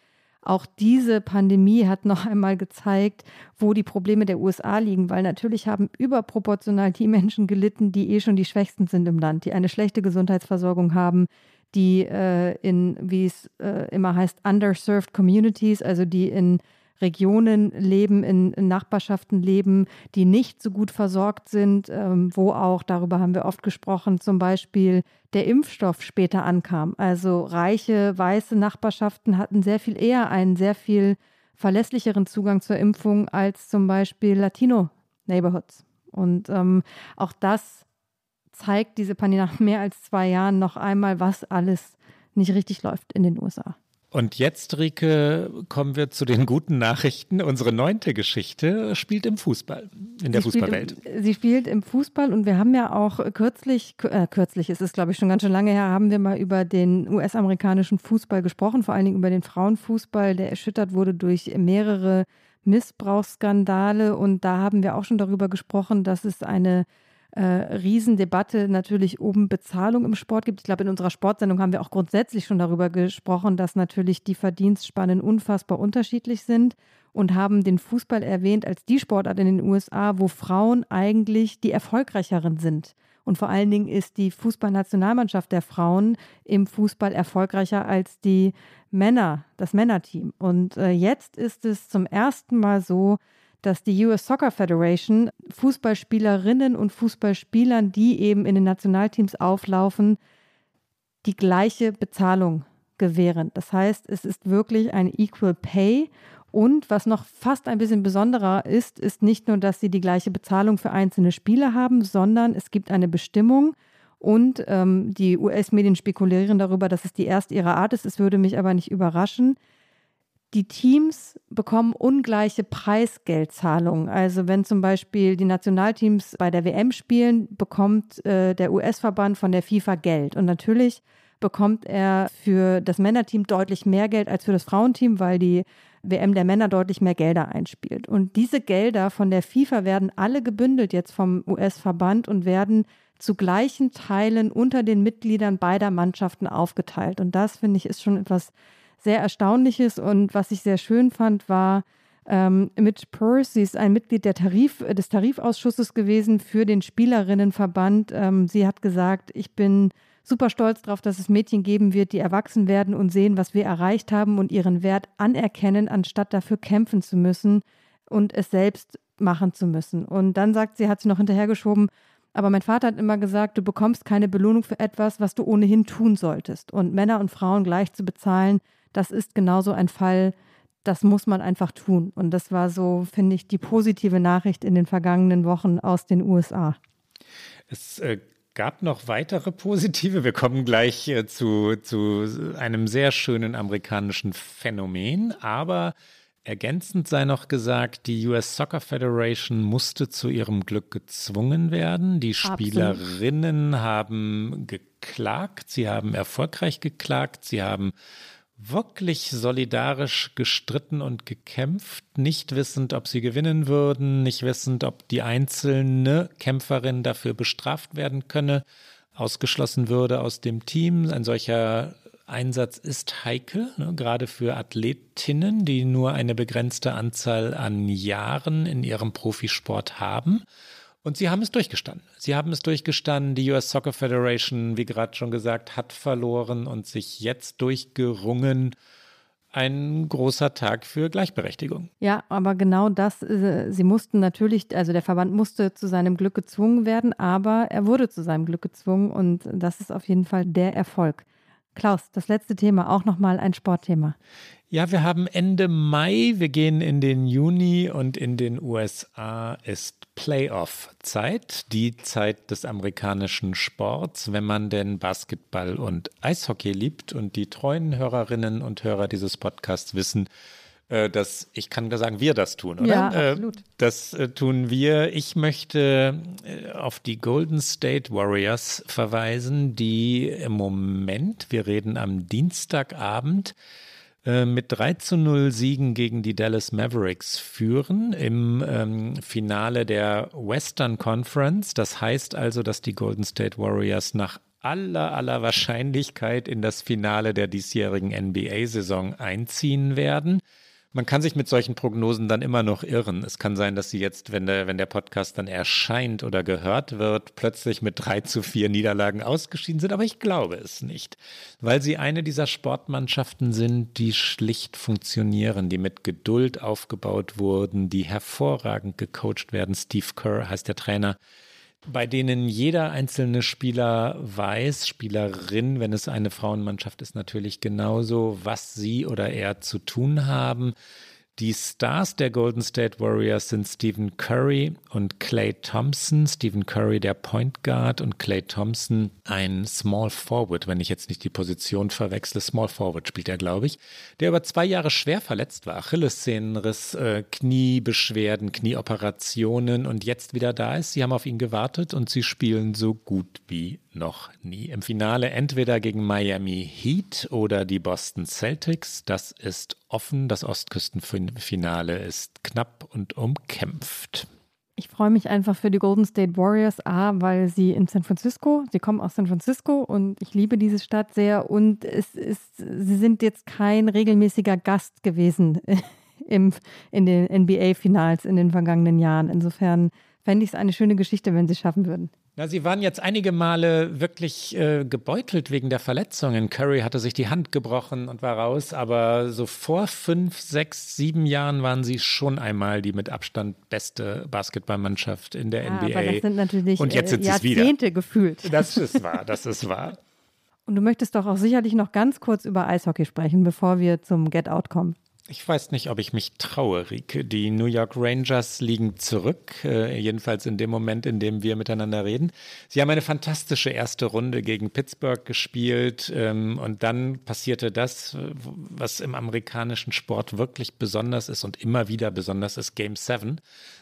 Auch diese Pandemie hat noch einmal gezeigt, wo die Probleme der USA liegen, weil natürlich haben überproportional die Menschen gelitten, die eh schon die Schwächsten sind im Land, die eine schlechte Gesundheitsversorgung haben, die äh, in, wie es äh, immer heißt, underserved communities, also die in Regionen leben, in, in Nachbarschaften leben, die nicht so gut versorgt sind, ähm, wo auch, darüber haben wir oft gesprochen, zum Beispiel der Impfstoff später ankam. Also reiche, weiße Nachbarschaften hatten sehr viel eher einen sehr viel verlässlicheren Zugang zur Impfung als zum Beispiel Latino-Neighborhoods. Und ähm, auch das zeigt diese Pandemie nach mehr als zwei Jahren noch einmal, was alles nicht richtig läuft in den USA. Und jetzt, Rike, kommen wir zu den guten Nachrichten. Unsere neunte Geschichte spielt im Fußball, in der sie Fußballwelt. Spielt im, sie spielt im Fußball und wir haben ja auch kürzlich, äh, kürzlich ist es glaube ich schon ganz schön lange her, haben wir mal über den US-amerikanischen Fußball gesprochen, vor allen Dingen über den Frauenfußball, der erschüttert wurde durch mehrere Missbrauchsskandale. Und da haben wir auch schon darüber gesprochen, dass es eine äh, Riesendebatte natürlich um Bezahlung im Sport gibt. Ich glaube, in unserer Sportsendung haben wir auch grundsätzlich schon darüber gesprochen, dass natürlich die Verdienstspannen unfassbar unterschiedlich sind und haben den Fußball erwähnt als die Sportart in den USA, wo Frauen eigentlich die erfolgreicheren sind. Und vor allen Dingen ist die Fußballnationalmannschaft der Frauen im Fußball erfolgreicher als die Männer, das Männerteam. Und äh, jetzt ist es zum ersten Mal so, dass die US Soccer Federation Fußballspielerinnen und Fußballspielern, die eben in den Nationalteams auflaufen, die gleiche Bezahlung gewähren. Das heißt, es ist wirklich ein Equal Pay. Und was noch fast ein bisschen besonderer ist, ist nicht nur, dass sie die gleiche Bezahlung für einzelne Spiele haben, sondern es gibt eine Bestimmung, und ähm, die US-Medien spekulieren darüber, dass es die erste ihrer Art ist. Es würde mich aber nicht überraschen. Die Teams bekommen ungleiche Preisgeldzahlungen. Also wenn zum Beispiel die Nationalteams bei der WM spielen, bekommt äh, der US-Verband von der FIFA Geld. Und natürlich bekommt er für das Männerteam deutlich mehr Geld als für das Frauenteam, weil die WM der Männer deutlich mehr Gelder einspielt. Und diese Gelder von der FIFA werden alle gebündelt jetzt vom US-Verband und werden zu gleichen Teilen unter den Mitgliedern beider Mannschaften aufgeteilt. Und das, finde ich, ist schon etwas sehr Erstaunliches. Und was ich sehr schön fand, war, ähm, Mitch Purse, sie ist ein Mitglied der Tarif, des Tarifausschusses gewesen für den Spielerinnenverband. Ähm, sie hat gesagt, ich bin super stolz darauf, dass es Mädchen geben wird, die erwachsen werden und sehen, was wir erreicht haben und ihren Wert anerkennen, anstatt dafür kämpfen zu müssen und es selbst machen zu müssen. Und dann sagt sie, hat sie noch hinterhergeschoben, aber mein Vater hat immer gesagt, du bekommst keine Belohnung für etwas, was du ohnehin tun solltest. Und Männer und Frauen gleich zu bezahlen, das ist genauso ein Fall, das muss man einfach tun. Und das war so, finde ich, die positive Nachricht in den vergangenen Wochen aus den USA. Es äh, gab noch weitere positive. Wir kommen gleich äh, zu, zu einem sehr schönen amerikanischen Phänomen, aber Ergänzend sei noch gesagt, die US Soccer Federation musste zu ihrem Glück gezwungen werden. Die Spielerinnen Absolut. haben geklagt, sie haben erfolgreich geklagt, sie haben wirklich solidarisch gestritten und gekämpft, nicht wissend, ob sie gewinnen würden, nicht wissend, ob die einzelne Kämpferin dafür bestraft werden könne, ausgeschlossen würde aus dem Team. Ein solcher Einsatz ist heikel, ne, gerade für Athletinnen, die nur eine begrenzte Anzahl an Jahren in ihrem Profisport haben. Und sie haben es durchgestanden. Sie haben es durchgestanden. Die US Soccer Federation, wie gerade schon gesagt, hat verloren und sich jetzt durchgerungen. Ein großer Tag für Gleichberechtigung. Ja, aber genau das, äh, sie mussten natürlich, also der Verband musste zu seinem Glück gezwungen werden, aber er wurde zu seinem Glück gezwungen und das ist auf jeden Fall der Erfolg. Klaus, das letzte Thema, auch nochmal ein Sportthema. Ja, wir haben Ende Mai, wir gehen in den Juni und in den USA ist Playoff-Zeit, die Zeit des amerikanischen Sports, wenn man denn Basketball und Eishockey liebt. Und die treuen Hörerinnen und Hörer dieses Podcasts wissen, äh, dass ich kann sagen, wir das tun, oder? Ja, äh, absolut. Das äh, tun wir. Ich möchte auf die Golden State Warriors verweisen, die im Moment, wir reden am Dienstagabend, mit 3 zu 0 Siegen gegen die Dallas Mavericks führen im ähm, Finale der Western Conference. Das heißt also, dass die Golden State Warriors nach aller, aller Wahrscheinlichkeit in das Finale der diesjährigen NBA-Saison einziehen werden. Man kann sich mit solchen Prognosen dann immer noch irren. Es kann sein, dass sie jetzt, wenn der, wenn der Podcast dann erscheint oder gehört wird, plötzlich mit drei zu vier Niederlagen ausgeschieden sind. Aber ich glaube es nicht, weil sie eine dieser Sportmannschaften sind, die schlicht funktionieren, die mit Geduld aufgebaut wurden, die hervorragend gecoacht werden. Steve Kerr heißt der Trainer bei denen jeder einzelne Spieler weiß, Spielerin, wenn es eine Frauenmannschaft ist, natürlich genauso, was sie oder er zu tun haben. Die Stars der Golden State Warriors sind Stephen Curry und Clay Thompson. Stephen Curry der Point Guard und Clay Thompson ein Small Forward, wenn ich jetzt nicht die Position verwechsle. Small Forward spielt er, glaube ich, der über zwei Jahre schwer verletzt war. Achillessehnenriss, äh, Kniebeschwerden, Knieoperationen und jetzt wieder da ist. Sie haben auf ihn gewartet und sie spielen so gut wie noch nie. Im Finale entweder gegen Miami Heat oder die Boston Celtics. Das ist offen. Das Ostküstenfinale ist knapp und umkämpft. Ich freue mich einfach für die Golden State Warriors, A, weil sie in San Francisco, sie kommen aus San Francisco und ich liebe diese Stadt sehr und es ist, sie sind jetzt kein regelmäßiger Gast gewesen im, in den NBA-Finals in den vergangenen Jahren. Insofern fände ich es eine schöne Geschichte, wenn sie es schaffen würden. Na, sie waren jetzt einige Male wirklich äh, gebeutelt wegen der Verletzungen. Curry hatte sich die Hand gebrochen und war raus, aber so vor fünf, sechs, sieben Jahren waren sie schon einmal die mit Abstand beste Basketballmannschaft in der ja, NBA. Aber das sind natürlich und jetzt sind äh, Jahrzehnte wieder. gefühlt. Das ist wahr, das ist wahr. Und du möchtest doch auch sicherlich noch ganz kurz über Eishockey sprechen, bevor wir zum Get Out kommen. Ich weiß nicht, ob ich mich traue, Rike. Die New York Rangers liegen zurück, äh, jedenfalls in dem Moment, in dem wir miteinander reden. Sie haben eine fantastische erste Runde gegen Pittsburgh gespielt ähm, und dann passierte das, was im amerikanischen Sport wirklich besonders ist und immer wieder besonders ist, Game 7.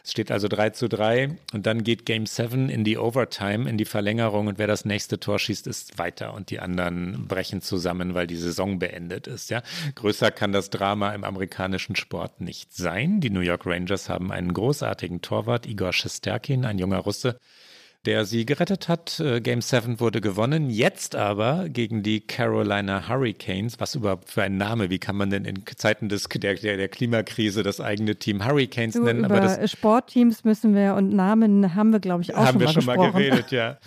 Es steht also 3 zu 3 und dann geht Game 7 in die Overtime, in die Verlängerung und wer das nächste Tor schießt, ist weiter und die anderen brechen zusammen, weil die Saison beendet ist. Ja? Größer kann das Drama im amerikanischen Sport nicht sein. Die New York Rangers haben einen großartigen Torwart, Igor Shesterkin, ein junger Russe, der sie gerettet hat. Äh, Game 7 wurde gewonnen. Jetzt aber gegen die Carolina Hurricanes. Was überhaupt für ein Name? Wie kann man denn in Zeiten des, der, der Klimakrise das eigene Team Hurricanes du, nennen? Über das, Sportteams müssen wir und Namen haben wir, glaube ich, auch haben schon mal Haben wir schon gesprochen. mal geredet, ja.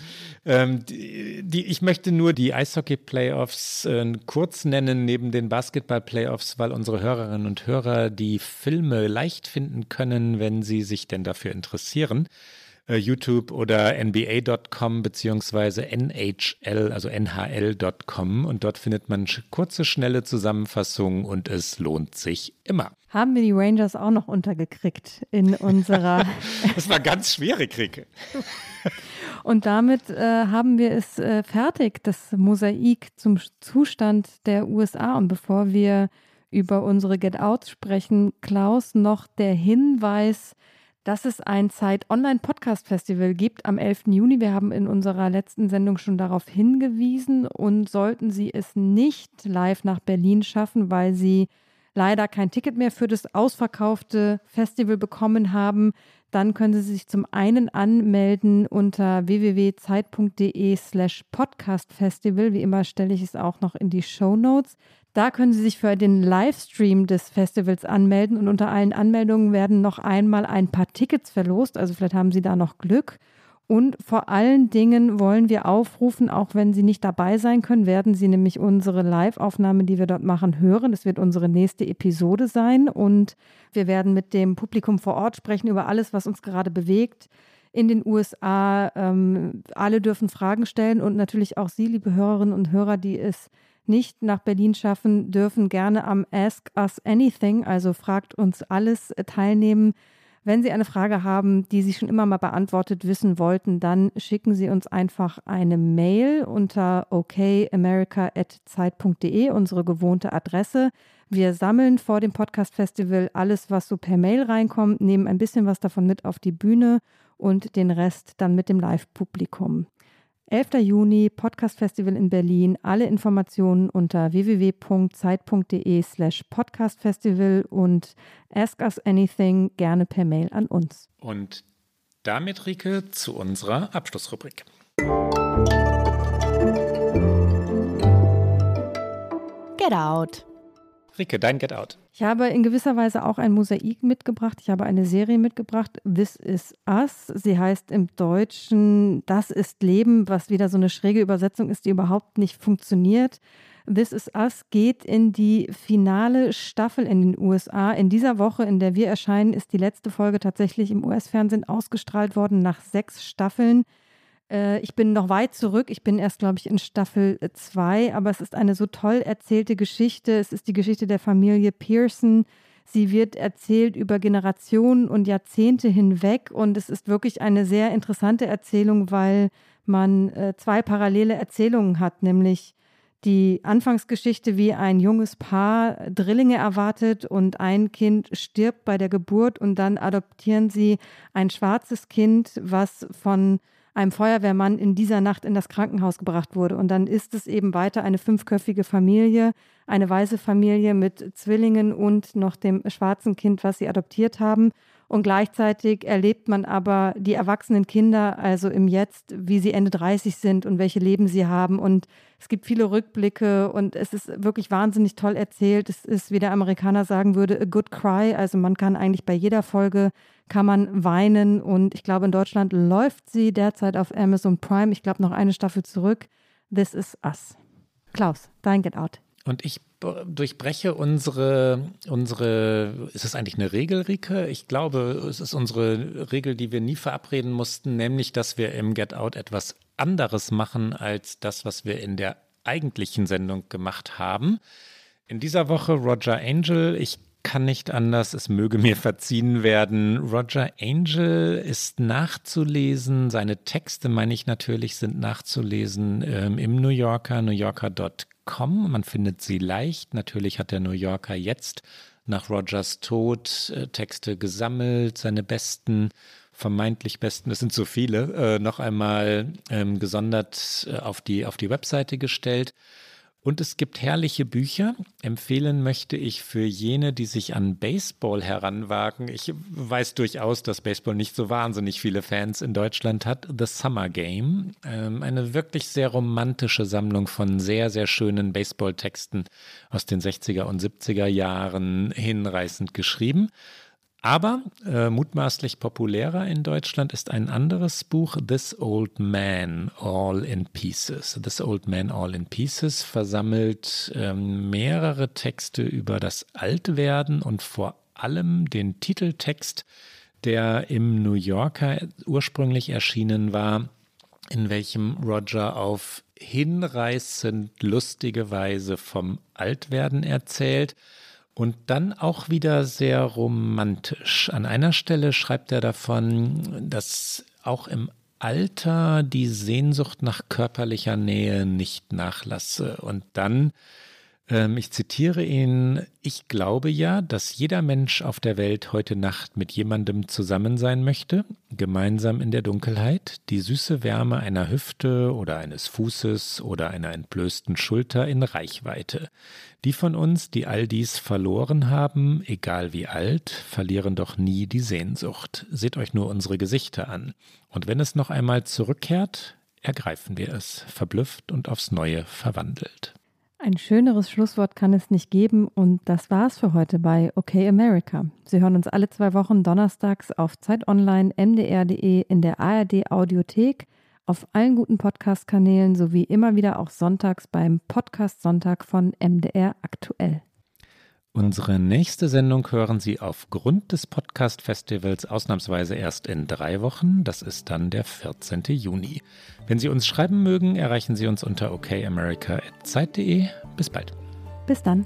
ähm, die, die, ich möchte nur die Eishockey-Playoffs äh, kurz nennen, neben den Basketball-Playoffs, weil unsere Hörerinnen und Hörer die Filme leicht finden können, wenn sie sich denn dafür interessieren. Äh, YouTube oder NBA.com beziehungsweise NHL, also NHL.com und dort findet man kurze, schnelle Zusammenfassungen und es lohnt sich immer. Haben wir die Rangers auch noch untergekriegt in unserer. das war ganz schwierig, Rike. Und damit äh, haben wir es äh, fertig, das Mosaik zum Zustand der USA. Und bevor wir über unsere Get Outs sprechen, Klaus, noch der Hinweis, dass es ein Zeit-Online-Podcast-Festival gibt am 11. Juni. Wir haben in unserer letzten Sendung schon darauf hingewiesen und sollten Sie es nicht live nach Berlin schaffen, weil Sie leider kein Ticket mehr für das ausverkaufte Festival bekommen haben, dann können Sie sich zum einen anmelden unter www.zeit.de slash podcastfestival. Wie immer stelle ich es auch noch in die Show Notes. Da können Sie sich für den Livestream des Festivals anmelden und unter allen Anmeldungen werden noch einmal ein paar Tickets verlost. Also vielleicht haben Sie da noch Glück. Und vor allen Dingen wollen wir aufrufen, auch wenn Sie nicht dabei sein können, werden Sie nämlich unsere Live-Aufnahme, die wir dort machen, hören. Das wird unsere nächste Episode sein. Und wir werden mit dem Publikum vor Ort sprechen über alles, was uns gerade bewegt in den USA. Ähm, alle dürfen Fragen stellen und natürlich auch Sie, liebe Hörerinnen und Hörer, die es nicht nach Berlin schaffen, dürfen gerne am Ask Us Anything, also fragt uns alles, äh, teilnehmen. Wenn Sie eine Frage haben, die Sie schon immer mal beantwortet wissen wollten, dann schicken Sie uns einfach eine Mail unter okamerica.zeit.de, unsere gewohnte Adresse. Wir sammeln vor dem Podcast Festival alles, was so per Mail reinkommt, nehmen ein bisschen was davon mit auf die Bühne und den Rest dann mit dem Live-Publikum. 11. Juni, Podcast Festival in Berlin. Alle Informationen unter www.zeit.de slash podcastfestival und ask us anything gerne per Mail an uns. Und damit, Rike, zu unserer Abschlussrubrik. Get Out. Rike, dein Get Out. Ich habe in gewisser Weise auch ein Mosaik mitgebracht. Ich habe eine Serie mitgebracht, This is Us. Sie heißt im Deutschen Das ist Leben, was wieder so eine schräge Übersetzung ist, die überhaupt nicht funktioniert. This is Us geht in die finale Staffel in den USA. In dieser Woche, in der wir erscheinen, ist die letzte Folge tatsächlich im US-Fernsehen ausgestrahlt worden nach sechs Staffeln. Äh, ich bin noch weit zurück. Ich bin erst, glaube ich, in Staffel 2, aber es ist eine so toll erzählte Geschichte. Es ist die Geschichte der Familie Pearson. Sie wird erzählt über Generationen und Jahrzehnte hinweg und es ist wirklich eine sehr interessante Erzählung, weil man äh, zwei parallele Erzählungen hat, nämlich die Anfangsgeschichte, wie ein junges Paar Drillinge erwartet und ein Kind stirbt bei der Geburt und dann adoptieren sie ein schwarzes Kind, was von einem Feuerwehrmann in dieser Nacht in das Krankenhaus gebracht wurde. Und dann ist es eben weiter eine fünfköpfige Familie, eine weiße Familie mit Zwillingen und noch dem schwarzen Kind, was sie adoptiert haben. Und gleichzeitig erlebt man aber die erwachsenen Kinder, also im Jetzt, wie sie Ende 30 sind und welche Leben sie haben. Und es gibt viele Rückblicke und es ist wirklich wahnsinnig toll erzählt. Es ist, wie der Amerikaner sagen würde, a good cry. Also man kann eigentlich bei jeder Folge kann man weinen. Und ich glaube, in Deutschland läuft sie derzeit auf Amazon Prime. Ich glaube, noch eine Staffel zurück. This is Us. Klaus, dein Get Out. Und ich durchbreche unsere, unsere, ist es eigentlich eine Regel, Rike? Ich glaube, es ist unsere Regel, die wir nie verabreden mussten, nämlich, dass wir im Get Out etwas anderes machen als das, was wir in der eigentlichen Sendung gemacht haben. In dieser Woche Roger Angel. Ich kann nicht anders, es möge mir verziehen werden. Roger Angel ist nachzulesen, seine Texte, meine ich natürlich, sind nachzulesen ähm, im New Yorker, newyorker.com. Man findet sie leicht. Natürlich hat der New Yorker jetzt nach Rogers Tod äh, Texte gesammelt, seine besten vermeintlich besten, es sind so viele, äh, noch einmal ähm, gesondert äh, auf, die, auf die Webseite gestellt. Und es gibt herrliche Bücher. Empfehlen möchte ich für jene, die sich an Baseball heranwagen. Ich weiß durchaus, dass Baseball nicht so wahnsinnig viele Fans in Deutschland hat. The Summer Game. Ähm, eine wirklich sehr romantische Sammlung von sehr, sehr schönen Baseballtexten aus den 60er und 70er Jahren hinreißend geschrieben. Aber äh, mutmaßlich populärer in Deutschland ist ein anderes Buch, This Old Man All in Pieces. This Old Man All in Pieces versammelt äh, mehrere Texte über das Altwerden und vor allem den Titeltext, der im New Yorker ursprünglich erschienen war, in welchem Roger auf hinreißend lustige Weise vom Altwerden erzählt und dann auch wieder sehr romantisch. An einer Stelle schreibt er davon, dass auch im Alter die Sehnsucht nach körperlicher Nähe nicht nachlasse. Und dann ich zitiere ihn, ich glaube ja, dass jeder Mensch auf der Welt heute Nacht mit jemandem zusammen sein möchte, gemeinsam in der Dunkelheit, die süße Wärme einer Hüfte oder eines Fußes oder einer entblößten Schulter in Reichweite. Die von uns, die all dies verloren haben, egal wie alt, verlieren doch nie die Sehnsucht. Seht euch nur unsere Gesichter an. Und wenn es noch einmal zurückkehrt, ergreifen wir es, verblüfft und aufs Neue verwandelt. Ein schöneres Schlusswort kann es nicht geben und das war's für heute bei OK America. Sie hören uns alle zwei Wochen donnerstags auf Zeit Online, mdr.de, in der ARD Audiothek, auf allen guten Podcast-Kanälen sowie immer wieder auch sonntags beim Podcast Sonntag von MDR aktuell. Unsere nächste Sendung hören Sie aufgrund des Podcast-Festivals ausnahmsweise erst in drei Wochen. Das ist dann der 14. Juni. Wenn Sie uns schreiben mögen, erreichen Sie uns unter okamerica.zeit.de. Bis bald. Bis dann.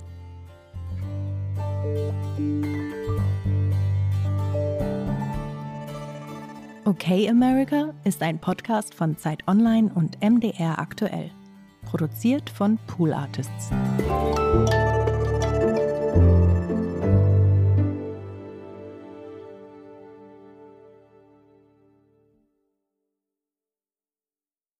Okay America ist ein Podcast von Zeit Online und MDR aktuell. Produziert von Pool Artists.